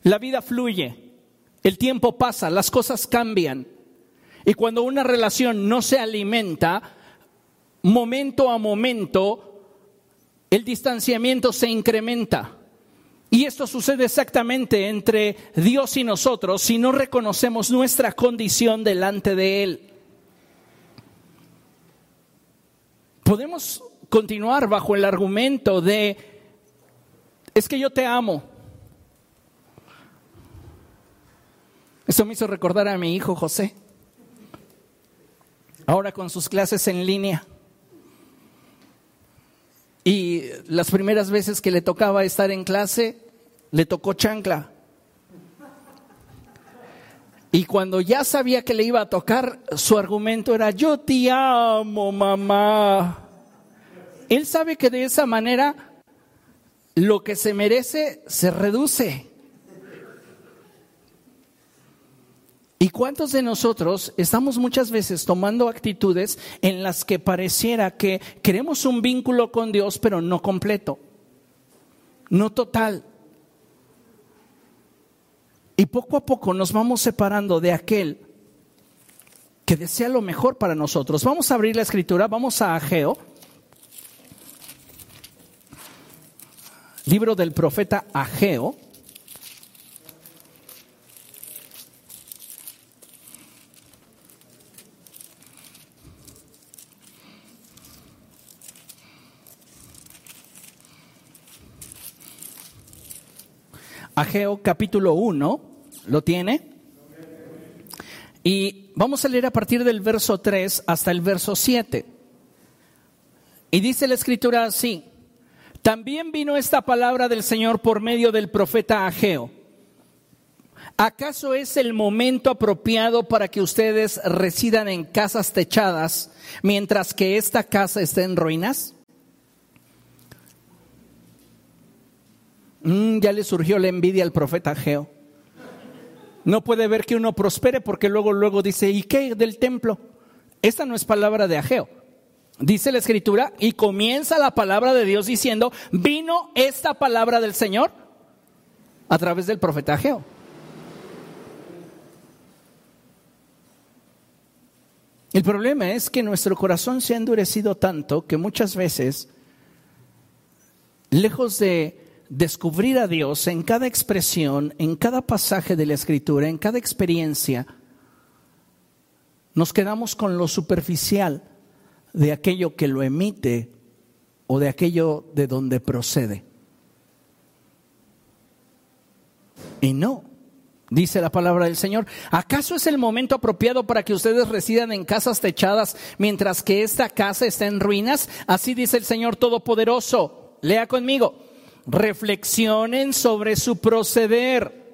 La vida fluye, el tiempo pasa, las cosas cambian. Y cuando una relación no se alimenta, momento a momento, el distanciamiento se incrementa. Y esto sucede exactamente entre Dios y nosotros si no reconocemos nuestra condición delante de Él. Podemos continuar bajo el argumento de, es que yo te amo. Eso me hizo recordar a mi hijo José, ahora con sus clases en línea. Y las primeras veces que le tocaba estar en clase, le tocó chancla. Y cuando ya sabía que le iba a tocar, su argumento era, yo te amo, mamá. Él sabe que de esa manera lo que se merece se reduce. ¿Y cuántos de nosotros estamos muchas veces tomando actitudes en las que pareciera que queremos un vínculo con Dios, pero no completo, no total? Y poco a poco nos vamos separando de aquel que desea lo mejor para nosotros. Vamos a abrir la escritura, vamos a Ageo, libro del profeta Ageo. Ageo capítulo 1, ¿lo tiene? Y vamos a leer a partir del verso 3 hasta el verso 7. Y dice la escritura así, también vino esta palabra del Señor por medio del profeta Ageo. ¿Acaso es el momento apropiado para que ustedes residan en casas techadas mientras que esta casa esté en ruinas? Mm, ya le surgió la envidia al profeta Ageo no puede ver que uno prospere porque luego, luego dice, ¿y qué del templo? Esta no es palabra de Ageo. Dice la escritura y comienza la palabra de Dios diciendo, vino esta palabra del Señor a través del profeta Ageo. El problema es que nuestro corazón se ha endurecido tanto que muchas veces, lejos de descubrir a Dios en cada expresión, en cada pasaje de la escritura, en cada experiencia, nos quedamos con lo superficial de aquello que lo emite o de aquello de donde procede. Y no, dice la palabra del Señor, ¿acaso es el momento apropiado para que ustedes residan en casas techadas mientras que esta casa está en ruinas? Así dice el Señor Todopoderoso. Lea conmigo reflexionen sobre su proceder.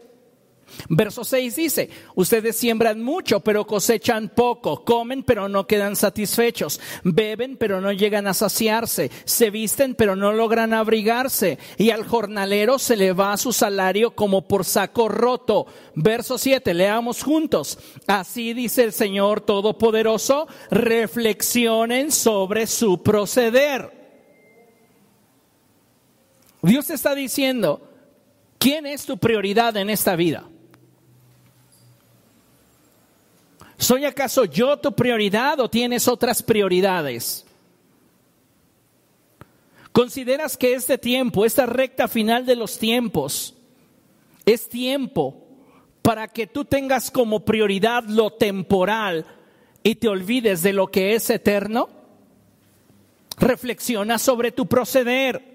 Verso 6 dice, ustedes siembran mucho, pero cosechan poco, comen, pero no quedan satisfechos, beben, pero no llegan a saciarse, se visten, pero no logran abrigarse, y al jornalero se le va su salario como por saco roto. Verso 7, leamos juntos. Así dice el Señor Todopoderoso, reflexionen sobre su proceder. Dios está diciendo, ¿quién es tu prioridad en esta vida? ¿Soy acaso yo tu prioridad o tienes otras prioridades? ¿Consideras que este tiempo, esta recta final de los tiempos, es tiempo para que tú tengas como prioridad lo temporal y te olvides de lo que es eterno? Reflexiona sobre tu proceder.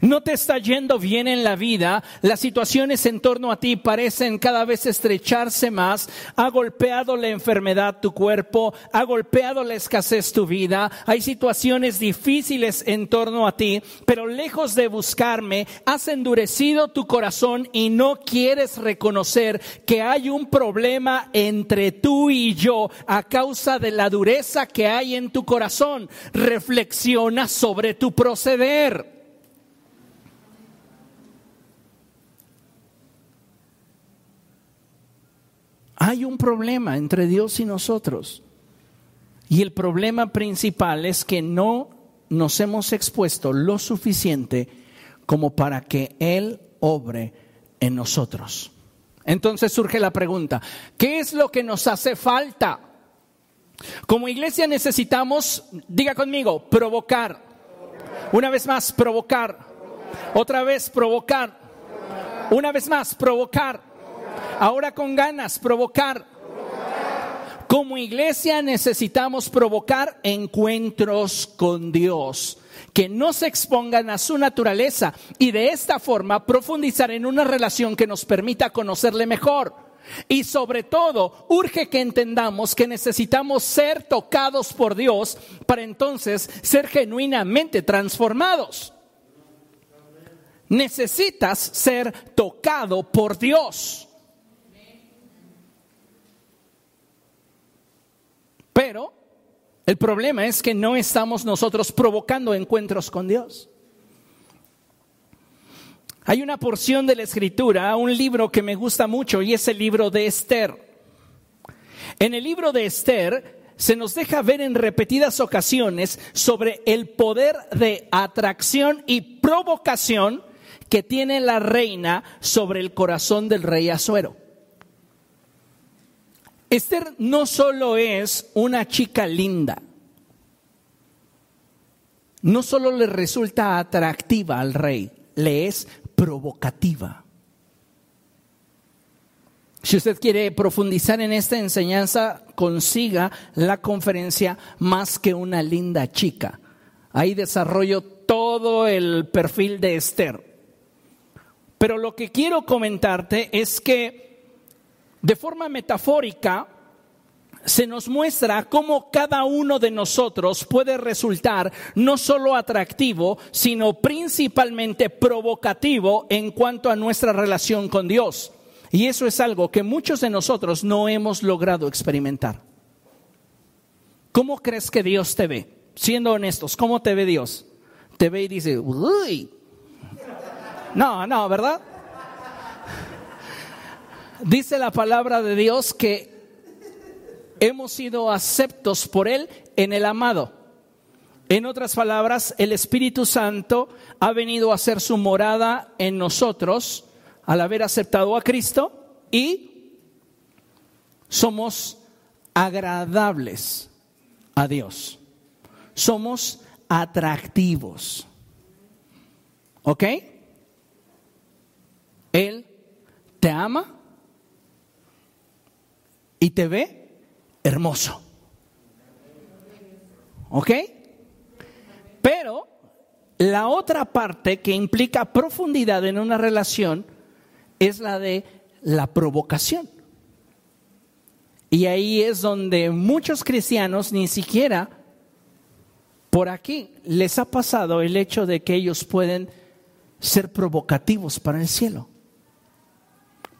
No te está yendo bien en la vida, las situaciones en torno a ti parecen cada vez estrecharse más, ha golpeado la enfermedad tu cuerpo, ha golpeado la escasez tu vida, hay situaciones difíciles en torno a ti, pero lejos de buscarme, has endurecido tu corazón y no quieres reconocer que hay un problema entre tú y yo a causa de la dureza que hay en tu corazón. Reflexiona sobre tu proceder. Hay un problema entre Dios y nosotros. Y el problema principal es que no nos hemos expuesto lo suficiente como para que Él obre en nosotros. Entonces surge la pregunta, ¿qué es lo que nos hace falta? Como iglesia necesitamos, diga conmigo, provocar. Una vez más, provocar. Otra vez, provocar. Una vez más, provocar. Ahora con ganas, provocar. Como iglesia necesitamos provocar encuentros con Dios que no se expongan a su naturaleza y de esta forma profundizar en una relación que nos permita conocerle mejor. Y sobre todo, urge que entendamos que necesitamos ser tocados por Dios para entonces ser genuinamente transformados. Necesitas ser tocado por Dios. Pero el problema es que no estamos nosotros provocando encuentros con Dios. Hay una porción de la escritura, un libro que me gusta mucho y es el libro de Esther. En el libro de Esther se nos deja ver en repetidas ocasiones sobre el poder de atracción y provocación que tiene la reina sobre el corazón del rey Azuero. Esther no solo es una chica linda, no solo le resulta atractiva al rey, le es provocativa. Si usted quiere profundizar en esta enseñanza, consiga la conferencia Más que una linda chica. Ahí desarrollo todo el perfil de Esther. Pero lo que quiero comentarte es que de forma metafórica se nos muestra cómo cada uno de nosotros puede resultar no solo atractivo, sino principalmente provocativo en cuanto a nuestra relación con Dios. Y eso es algo que muchos de nosotros no hemos logrado experimentar. ¿Cómo crees que Dios te ve? Siendo honestos, ¿cómo te ve Dios? Te ve y dice, uy. No, no, ¿verdad? Dice la palabra de Dios que hemos sido aceptos por Él en el amado. En otras palabras, el Espíritu Santo ha venido a hacer su morada en nosotros al haber aceptado a Cristo y somos agradables a Dios. Somos atractivos. ¿Ok? Él te ama y te ve hermoso. ¿Ok? Pero la otra parte que implica profundidad en una relación es la de la provocación. Y ahí es donde muchos cristianos ni siquiera por aquí les ha pasado el hecho de que ellos pueden ser provocativos para el cielo.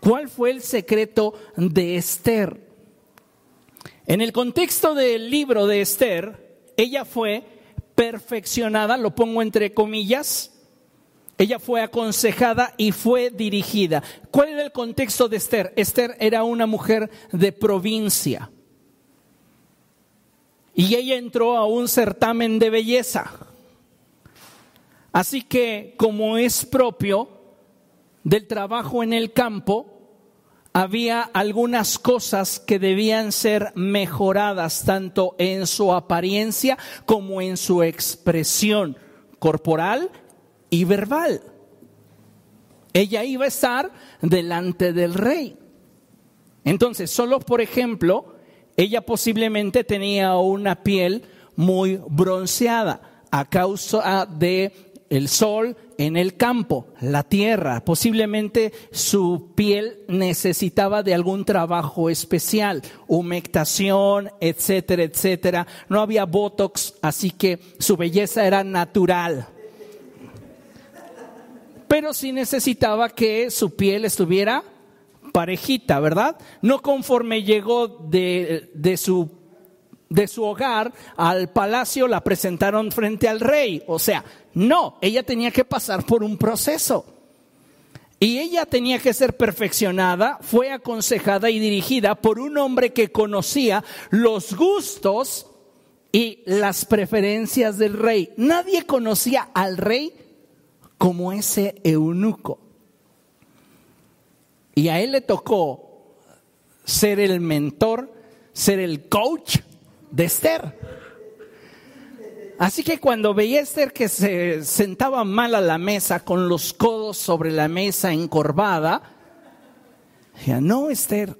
¿Cuál fue el secreto de Esther? En el contexto del libro de Esther, ella fue perfeccionada, lo pongo entre comillas, ella fue aconsejada y fue dirigida. ¿Cuál era el contexto de Esther? Esther era una mujer de provincia. Y ella entró a un certamen de belleza. Así que, como es propio del trabajo en el campo, había algunas cosas que debían ser mejoradas tanto en su apariencia como en su expresión corporal y verbal. Ella iba a estar delante del rey. Entonces, solo por ejemplo, ella posiblemente tenía una piel muy bronceada a causa de el sol en el campo, la tierra. Posiblemente su piel necesitaba de algún trabajo especial, humectación, etcétera, etcétera. No había botox, así que su belleza era natural. Pero sí necesitaba que su piel estuviera parejita, ¿verdad? No conforme llegó de, de su de su hogar al palacio la presentaron frente al rey. O sea, no, ella tenía que pasar por un proceso. Y ella tenía que ser perfeccionada, fue aconsejada y dirigida por un hombre que conocía los gustos y las preferencias del rey. Nadie conocía al rey como ese eunuco. Y a él le tocó ser el mentor, ser el coach de Esther. Así que cuando veía a Esther que se sentaba mal a la mesa con los codos sobre la mesa encorvada, decía, no, Esther,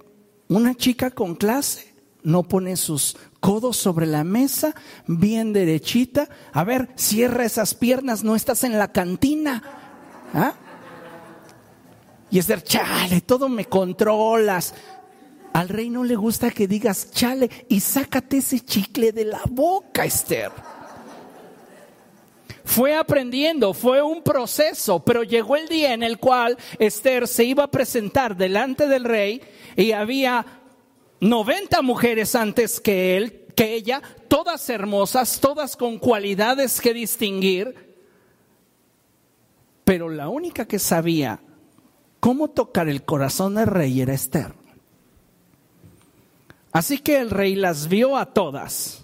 una chica con clase no pone sus codos sobre la mesa, bien derechita. A ver, cierra esas piernas, no estás en la cantina. ¿Ah? Y Esther, chale, todo me controlas. Al rey no le gusta que digas chale y sácate ese chicle de la boca, Esther. Fue aprendiendo, fue un proceso, pero llegó el día en el cual Esther se iba a presentar delante del rey y había 90 mujeres antes que él, que ella, todas hermosas, todas con cualidades que distinguir, pero la única que sabía cómo tocar el corazón del rey era Esther. Así que el rey las vio a todas.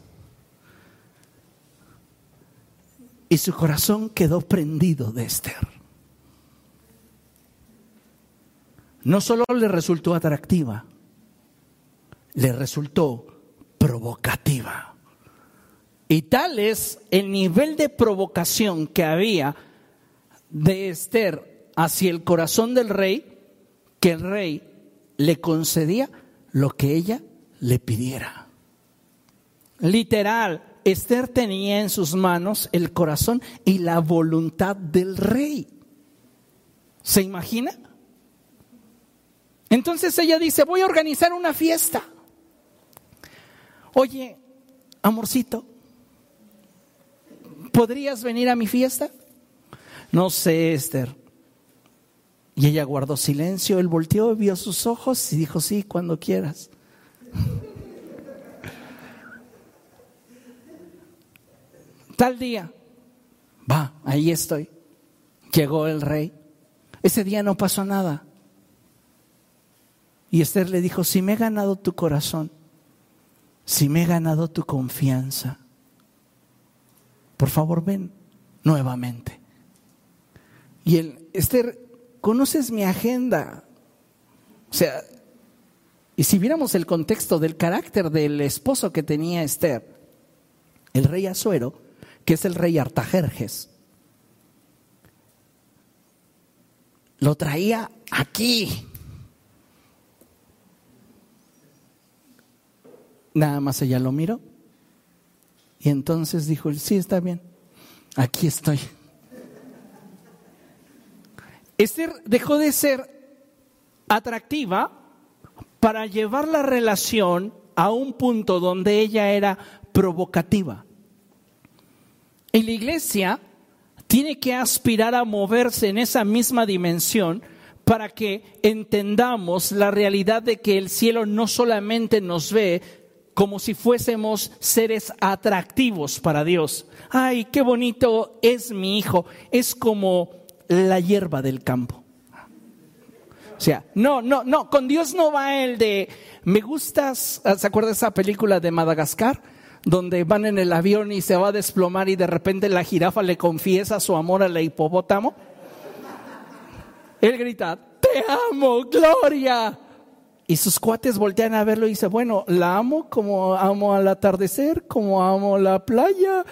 Y su corazón quedó prendido de Esther. No solo le resultó atractiva, le resultó provocativa. Y tal es el nivel de provocación que había de Esther hacia el corazón del rey, que el rey le concedía lo que ella le pidiera. Literal, Esther tenía en sus manos el corazón y la voluntad del rey. ¿Se imagina? Entonces ella dice, voy a organizar una fiesta. Oye, amorcito, ¿podrías venir a mi fiesta? No sé, Esther. Y ella guardó silencio, él volteó, vio sus ojos y dijo, sí, cuando quieras. Tal día, va, ahí estoy. Llegó el rey. Ese día no pasó nada. Y Esther le dijo, si me he ganado tu corazón, si me he ganado tu confianza, por favor ven nuevamente. Y el Esther, conoces mi agenda. O sea, y si viéramos el contexto del carácter del esposo que tenía Esther, el rey Azuero, que es el rey Artajerjes, lo traía aquí. Nada más ella lo miró. Y entonces dijo, sí, está bien, aquí estoy. Esther dejó de ser atractiva para llevar la relación a un punto donde ella era provocativa. En la iglesia tiene que aspirar a moverse en esa misma dimensión para que entendamos la realidad de que el cielo no solamente nos ve como si fuésemos seres atractivos para Dios. Ay, qué bonito es mi hijo. Es como la hierba del campo. O sea, no, no, no, con Dios no va el de, me gustas, ¿se acuerda esa película de Madagascar? donde van en el avión y se va a desplomar y de repente la jirafa le confiesa su amor al hipopótamo. Él grita, te amo, Gloria. Y sus cuates voltean a verlo y dice, bueno, la amo como amo al atardecer, como amo la playa.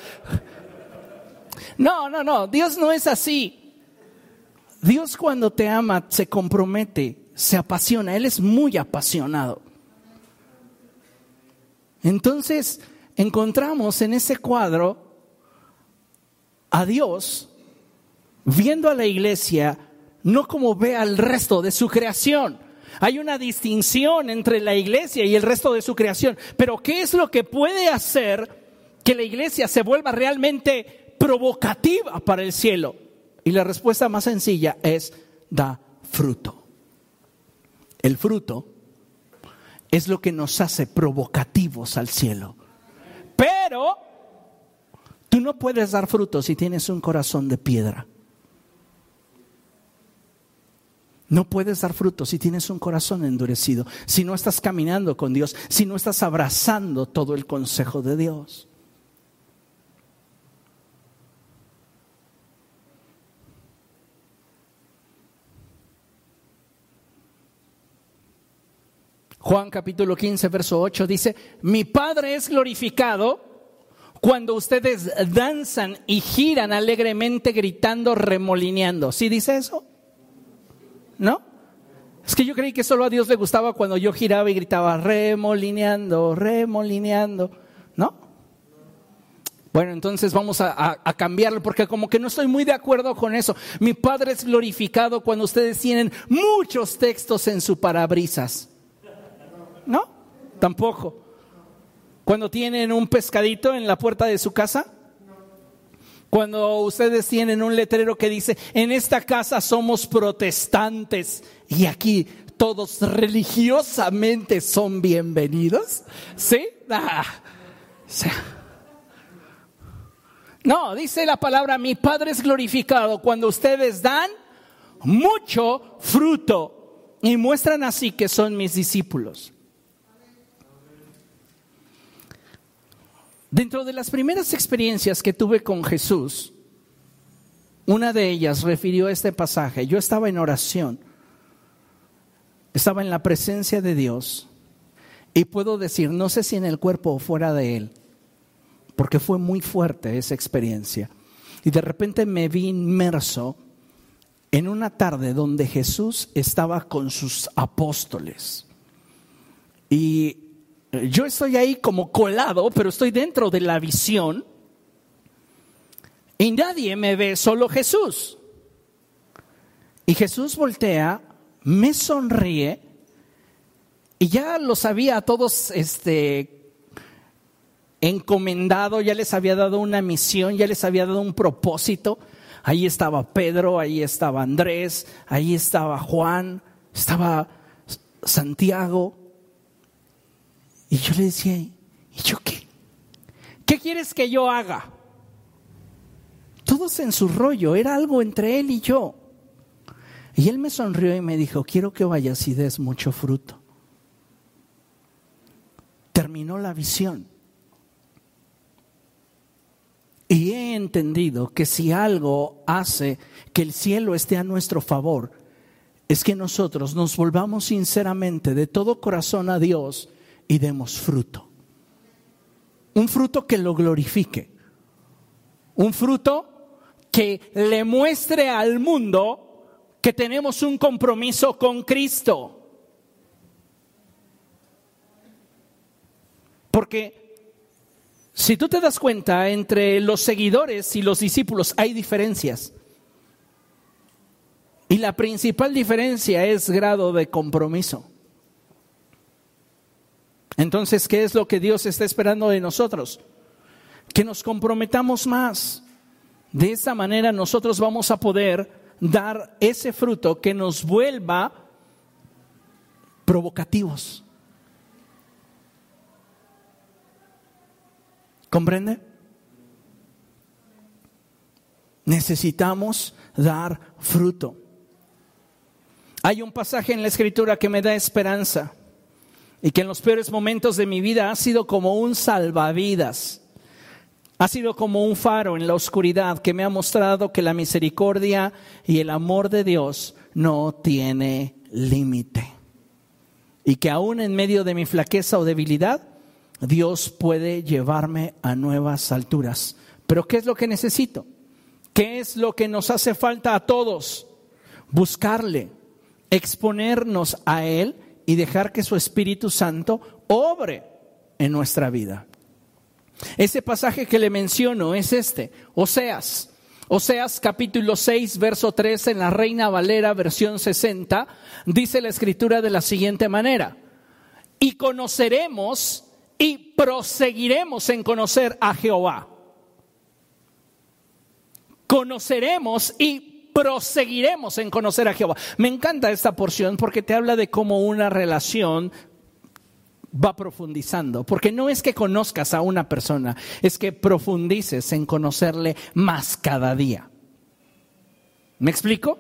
No, no, no, Dios no es así. Dios cuando te ama se compromete, se apasiona, Él es muy apasionado. Entonces, encontramos en ese cuadro a Dios viendo a la iglesia no como ve al resto de su creación. Hay una distinción entre la iglesia y el resto de su creación. Pero ¿qué es lo que puede hacer que la iglesia se vuelva realmente provocativa para el cielo? Y la respuesta más sencilla es da fruto. El fruto es lo que nos hace provocativos al cielo. Pero tú no puedes dar fruto si tienes un corazón de piedra. No puedes dar fruto si tienes un corazón endurecido, si no estás caminando con Dios, si no estás abrazando todo el consejo de Dios. Juan capítulo 15, verso 8 dice, mi Padre es glorificado cuando ustedes danzan y giran alegremente gritando, remolineando. ¿Sí dice eso? ¿No? Es que yo creí que solo a Dios le gustaba cuando yo giraba y gritaba, remolineando, remolineando. ¿No? Bueno, entonces vamos a, a, cambiarlo porque como que no estoy muy de acuerdo con eso. Mi Padre es glorificado cuando ustedes tienen muchos textos en su parabrisas. Tampoco. Cuando tienen un pescadito en la puerta de su casa. Cuando ustedes tienen un letrero que dice, en esta casa somos protestantes y aquí todos religiosamente son bienvenidos. ¿Sí? Ah, no, dice la palabra, mi Padre es glorificado cuando ustedes dan mucho fruto y muestran así que son mis discípulos. Dentro de las primeras experiencias que tuve con Jesús, una de ellas refirió a este pasaje. Yo estaba en oración, estaba en la presencia de Dios y puedo decir, no sé si en el cuerpo o fuera de él, porque fue muy fuerte esa experiencia. Y de repente me vi inmerso en una tarde donde Jesús estaba con sus apóstoles. Y yo estoy ahí como colado, pero estoy dentro de la visión. Y nadie me ve, solo Jesús. Y Jesús voltea, me sonríe y ya los había a todos este, encomendado, ya les había dado una misión, ya les había dado un propósito. Ahí estaba Pedro, ahí estaba Andrés, ahí estaba Juan, estaba Santiago. Y yo le decía, ¿y yo qué? ¿Qué quieres que yo haga? Todos en su rollo, era algo entre él y yo. Y él me sonrió y me dijo, quiero que vayas y des mucho fruto. Terminó la visión. Y he entendido que si algo hace que el cielo esté a nuestro favor, es que nosotros nos volvamos sinceramente de todo corazón a Dios y demos fruto. Un fruto que lo glorifique. Un fruto que le muestre al mundo que tenemos un compromiso con Cristo. Porque si tú te das cuenta, entre los seguidores y los discípulos hay diferencias. Y la principal diferencia es grado de compromiso. Entonces, ¿qué es lo que Dios está esperando de nosotros? Que nos comprometamos más. De esa manera nosotros vamos a poder dar ese fruto que nos vuelva provocativos. ¿Comprende? Necesitamos dar fruto. Hay un pasaje en la escritura que me da esperanza y que en los peores momentos de mi vida ha sido como un salvavidas. Ha sido como un faro en la oscuridad que me ha mostrado que la misericordia y el amor de Dios no tiene límite. Y que aún en medio de mi flaqueza o debilidad, Dios puede llevarme a nuevas alturas. Pero ¿qué es lo que necesito? ¿Qué es lo que nos hace falta a todos? Buscarle, exponernos a Él y dejar que su Espíritu Santo obre en nuestra vida. Ese pasaje que le menciono es este, Oseas. Oseas capítulo 6, verso 3 en la Reina Valera versión 60, dice la escritura de la siguiente manera, y conoceremos y proseguiremos en conocer a Jehová. Conoceremos y proseguiremos en conocer a Jehová. Me encanta esta porción porque te habla de cómo una relación va profundizando, porque no es que conozcas a una persona, es que profundices en conocerle más cada día. ¿Me explico?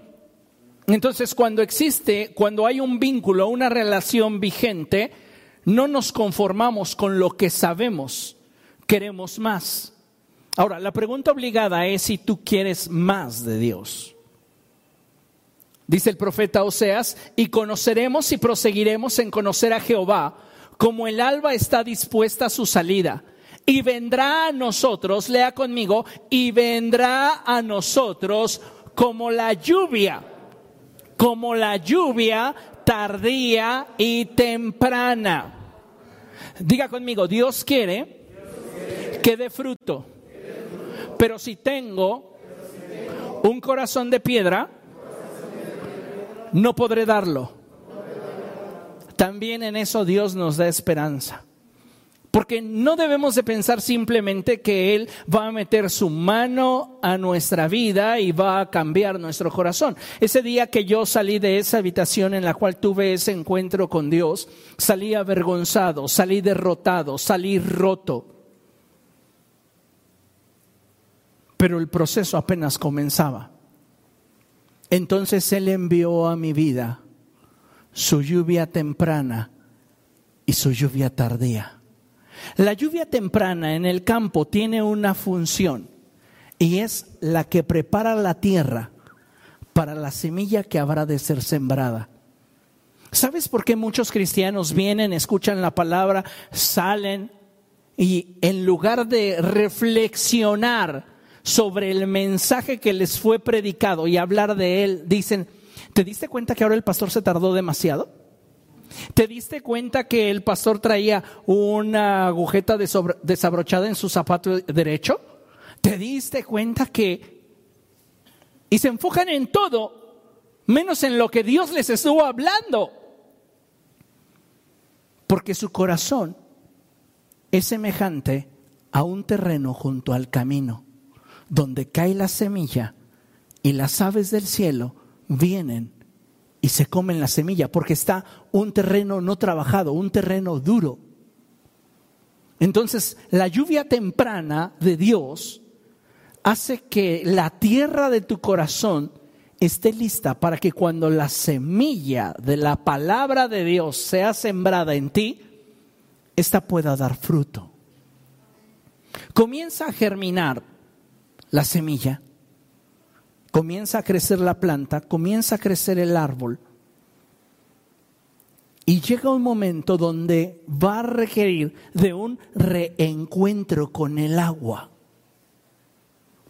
Entonces, cuando existe, cuando hay un vínculo, una relación vigente, no nos conformamos con lo que sabemos, queremos más. Ahora, la pregunta obligada es si tú quieres más de Dios. Dice el profeta Oseas, y conoceremos y proseguiremos en conocer a Jehová, como el alba está dispuesta a su salida. Y vendrá a nosotros, lea conmigo, y vendrá a nosotros como la lluvia, como la lluvia tardía y temprana. Diga conmigo, Dios quiere que dé fruto. Pero si tengo un corazón de piedra, no podré darlo. También en eso Dios nos da esperanza. Porque no debemos de pensar simplemente que Él va a meter su mano a nuestra vida y va a cambiar nuestro corazón. Ese día que yo salí de esa habitación en la cual tuve ese encuentro con Dios, salí avergonzado, salí derrotado, salí roto. Pero el proceso apenas comenzaba. Entonces Él envió a mi vida su lluvia temprana y su lluvia tardía. La lluvia temprana en el campo tiene una función y es la que prepara la tierra para la semilla que habrá de ser sembrada. ¿Sabes por qué muchos cristianos vienen, escuchan la palabra, salen y en lugar de reflexionar sobre el mensaje que les fue predicado y hablar de él, dicen, ¿te diste cuenta que ahora el pastor se tardó demasiado? ¿Te diste cuenta que el pastor traía una agujeta desabrochada en su zapato derecho? ¿Te diste cuenta que... Y se enfocan en todo menos en lo que Dios les estuvo hablando. Porque su corazón es semejante a un terreno junto al camino, donde cae la semilla y las aves del cielo vienen y se comen la semilla, porque está un terreno no trabajado, un terreno duro. Entonces, la lluvia temprana de Dios hace que la tierra de tu corazón esté lista para que cuando la semilla de la palabra de Dios sea sembrada en ti, ésta pueda dar fruto. Comienza a germinar la semilla comienza a crecer la planta, comienza a crecer el árbol. Y llega un momento donde va a requerir de un reencuentro con el agua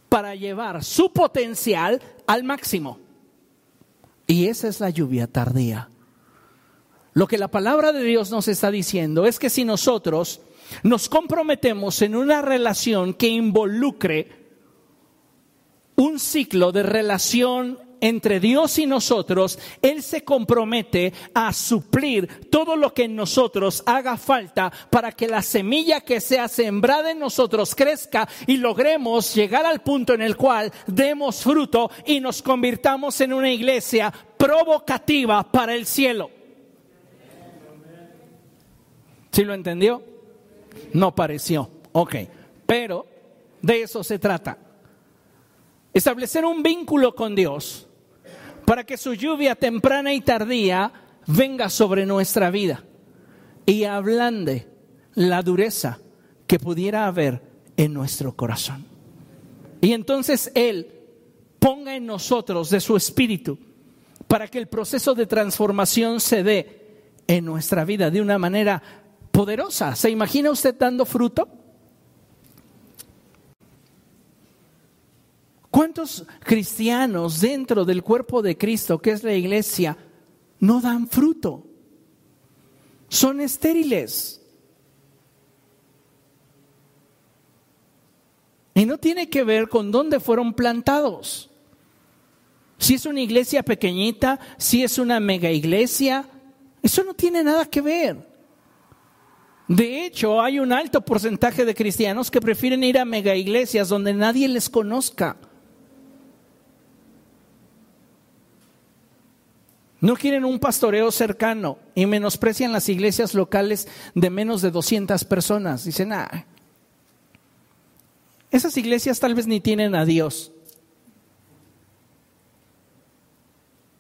para llevar su potencial al máximo. Y esa es la lluvia tardía. Lo que la palabra de Dios nos está diciendo es que si nosotros nos comprometemos en una relación que involucre un ciclo de relación entre Dios y nosotros, Él se compromete a suplir todo lo que en nosotros haga falta para que la semilla que sea sembrada en nosotros crezca y logremos llegar al punto en el cual demos fruto y nos convirtamos en una iglesia provocativa para el cielo. ¿Sí lo entendió? No pareció. Ok, pero de eso se trata establecer un vínculo con Dios para que su lluvia temprana y tardía venga sobre nuestra vida y ablande la dureza que pudiera haber en nuestro corazón. Y entonces Él ponga en nosotros de su espíritu para que el proceso de transformación se dé en nuestra vida de una manera poderosa. ¿Se imagina usted dando fruto? ¿Cuántos cristianos dentro del cuerpo de Cristo, que es la iglesia, no dan fruto? Son estériles. Y no tiene que ver con dónde fueron plantados. Si es una iglesia pequeñita, si es una mega iglesia, eso no tiene nada que ver. De hecho, hay un alto porcentaje de cristianos que prefieren ir a mega iglesias donde nadie les conozca No quieren un pastoreo cercano y menosprecian las iglesias locales de menos de 200 personas. Dicen, ah, esas iglesias tal vez ni tienen a Dios.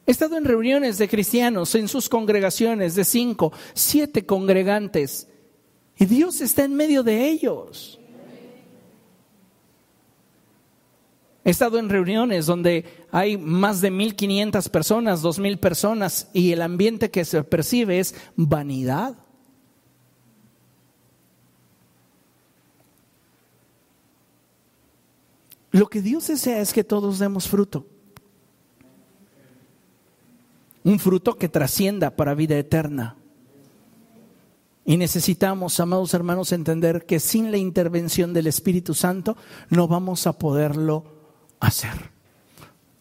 He estado en reuniones de cristianos en sus congregaciones de cinco, siete congregantes y Dios está en medio de ellos. He estado en reuniones donde hay más de 1.500 personas, 2.000 personas y el ambiente que se percibe es vanidad. Lo que Dios desea es que todos demos fruto. Un fruto que trascienda para vida eterna. Y necesitamos, amados hermanos, entender que sin la intervención del Espíritu Santo no vamos a poderlo hacer.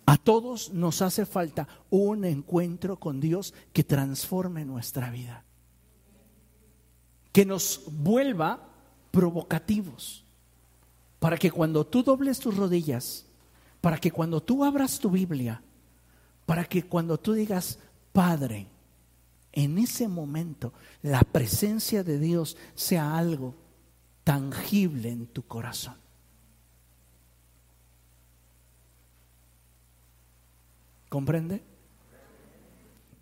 A todos nos hace falta un encuentro con Dios que transforme nuestra vida, que nos vuelva provocativos, para que cuando tú dobles tus rodillas, para que cuando tú abras tu Biblia, para que cuando tú digas, Padre, en ese momento la presencia de Dios sea algo tangible en tu corazón. ¿Comprende?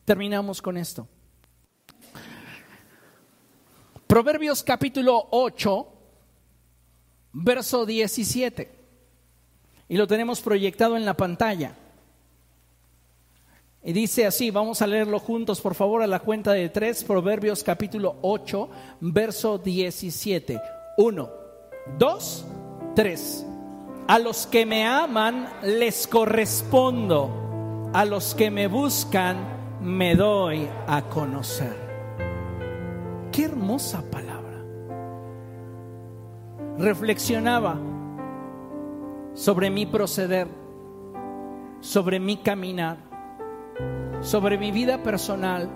Terminamos con esto. Proverbios capítulo 8, verso 17. Y lo tenemos proyectado en la pantalla. Y dice así, vamos a leerlo juntos, por favor, a la cuenta de tres, Proverbios capítulo 8, verso 17. Uno, dos, tres. A los que me aman les correspondo a los que me buscan me doy a conocer. Qué hermosa palabra. Reflexionaba sobre mi proceder, sobre mi caminar, sobre mi vida personal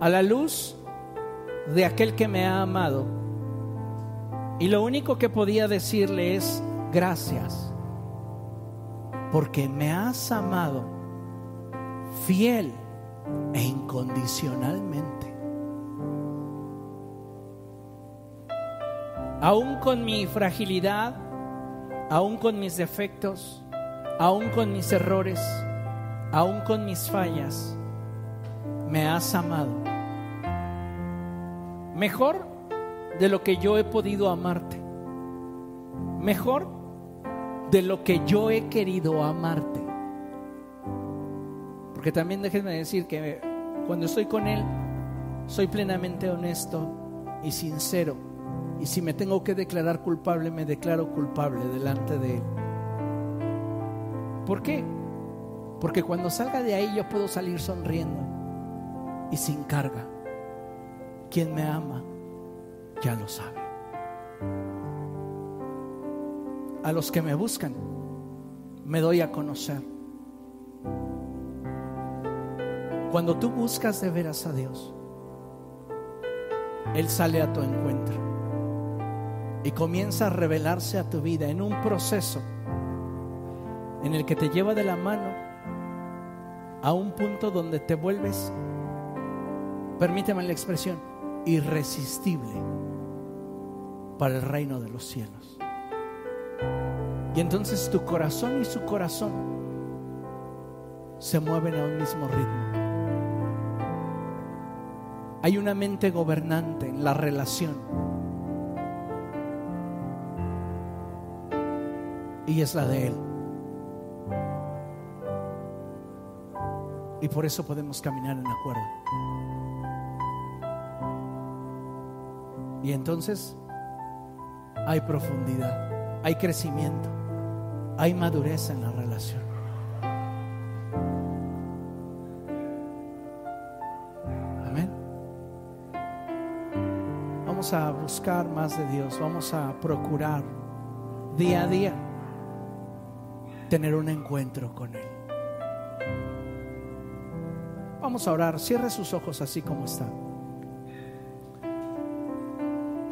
a la luz de aquel que me ha amado. Y lo único que podía decirle es gracias, porque me has amado fiel e incondicionalmente. Aún con mi fragilidad, aún con mis defectos, aún con mis errores, aún con mis fallas, me has amado. Mejor de lo que yo he podido amarte. Mejor de lo que yo he querido amarte. Porque también déjenme decir que cuando estoy con Él, soy plenamente honesto y sincero. Y si me tengo que declarar culpable, me declaro culpable delante de Él. ¿Por qué? Porque cuando salga de ahí yo puedo salir sonriendo y sin carga. Quien me ama ya lo sabe. A los que me buscan, me doy a conocer. Cuando tú buscas de veras a Dios, Él sale a tu encuentro y comienza a revelarse a tu vida en un proceso en el que te lleva de la mano a un punto donde te vuelves, permíteme la expresión, irresistible para el reino de los cielos. Y entonces tu corazón y su corazón se mueven a un mismo ritmo. Hay una mente gobernante en la relación. Y es la de Él. Y por eso podemos caminar en acuerdo. Y entonces hay profundidad, hay crecimiento, hay madurez en la relación. Amén. Vamos a buscar más de Dios, vamos a procurar día a día tener un encuentro con Él. Vamos a orar, cierre sus ojos así como está.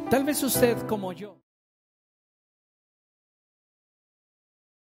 Tal vez usted como yo.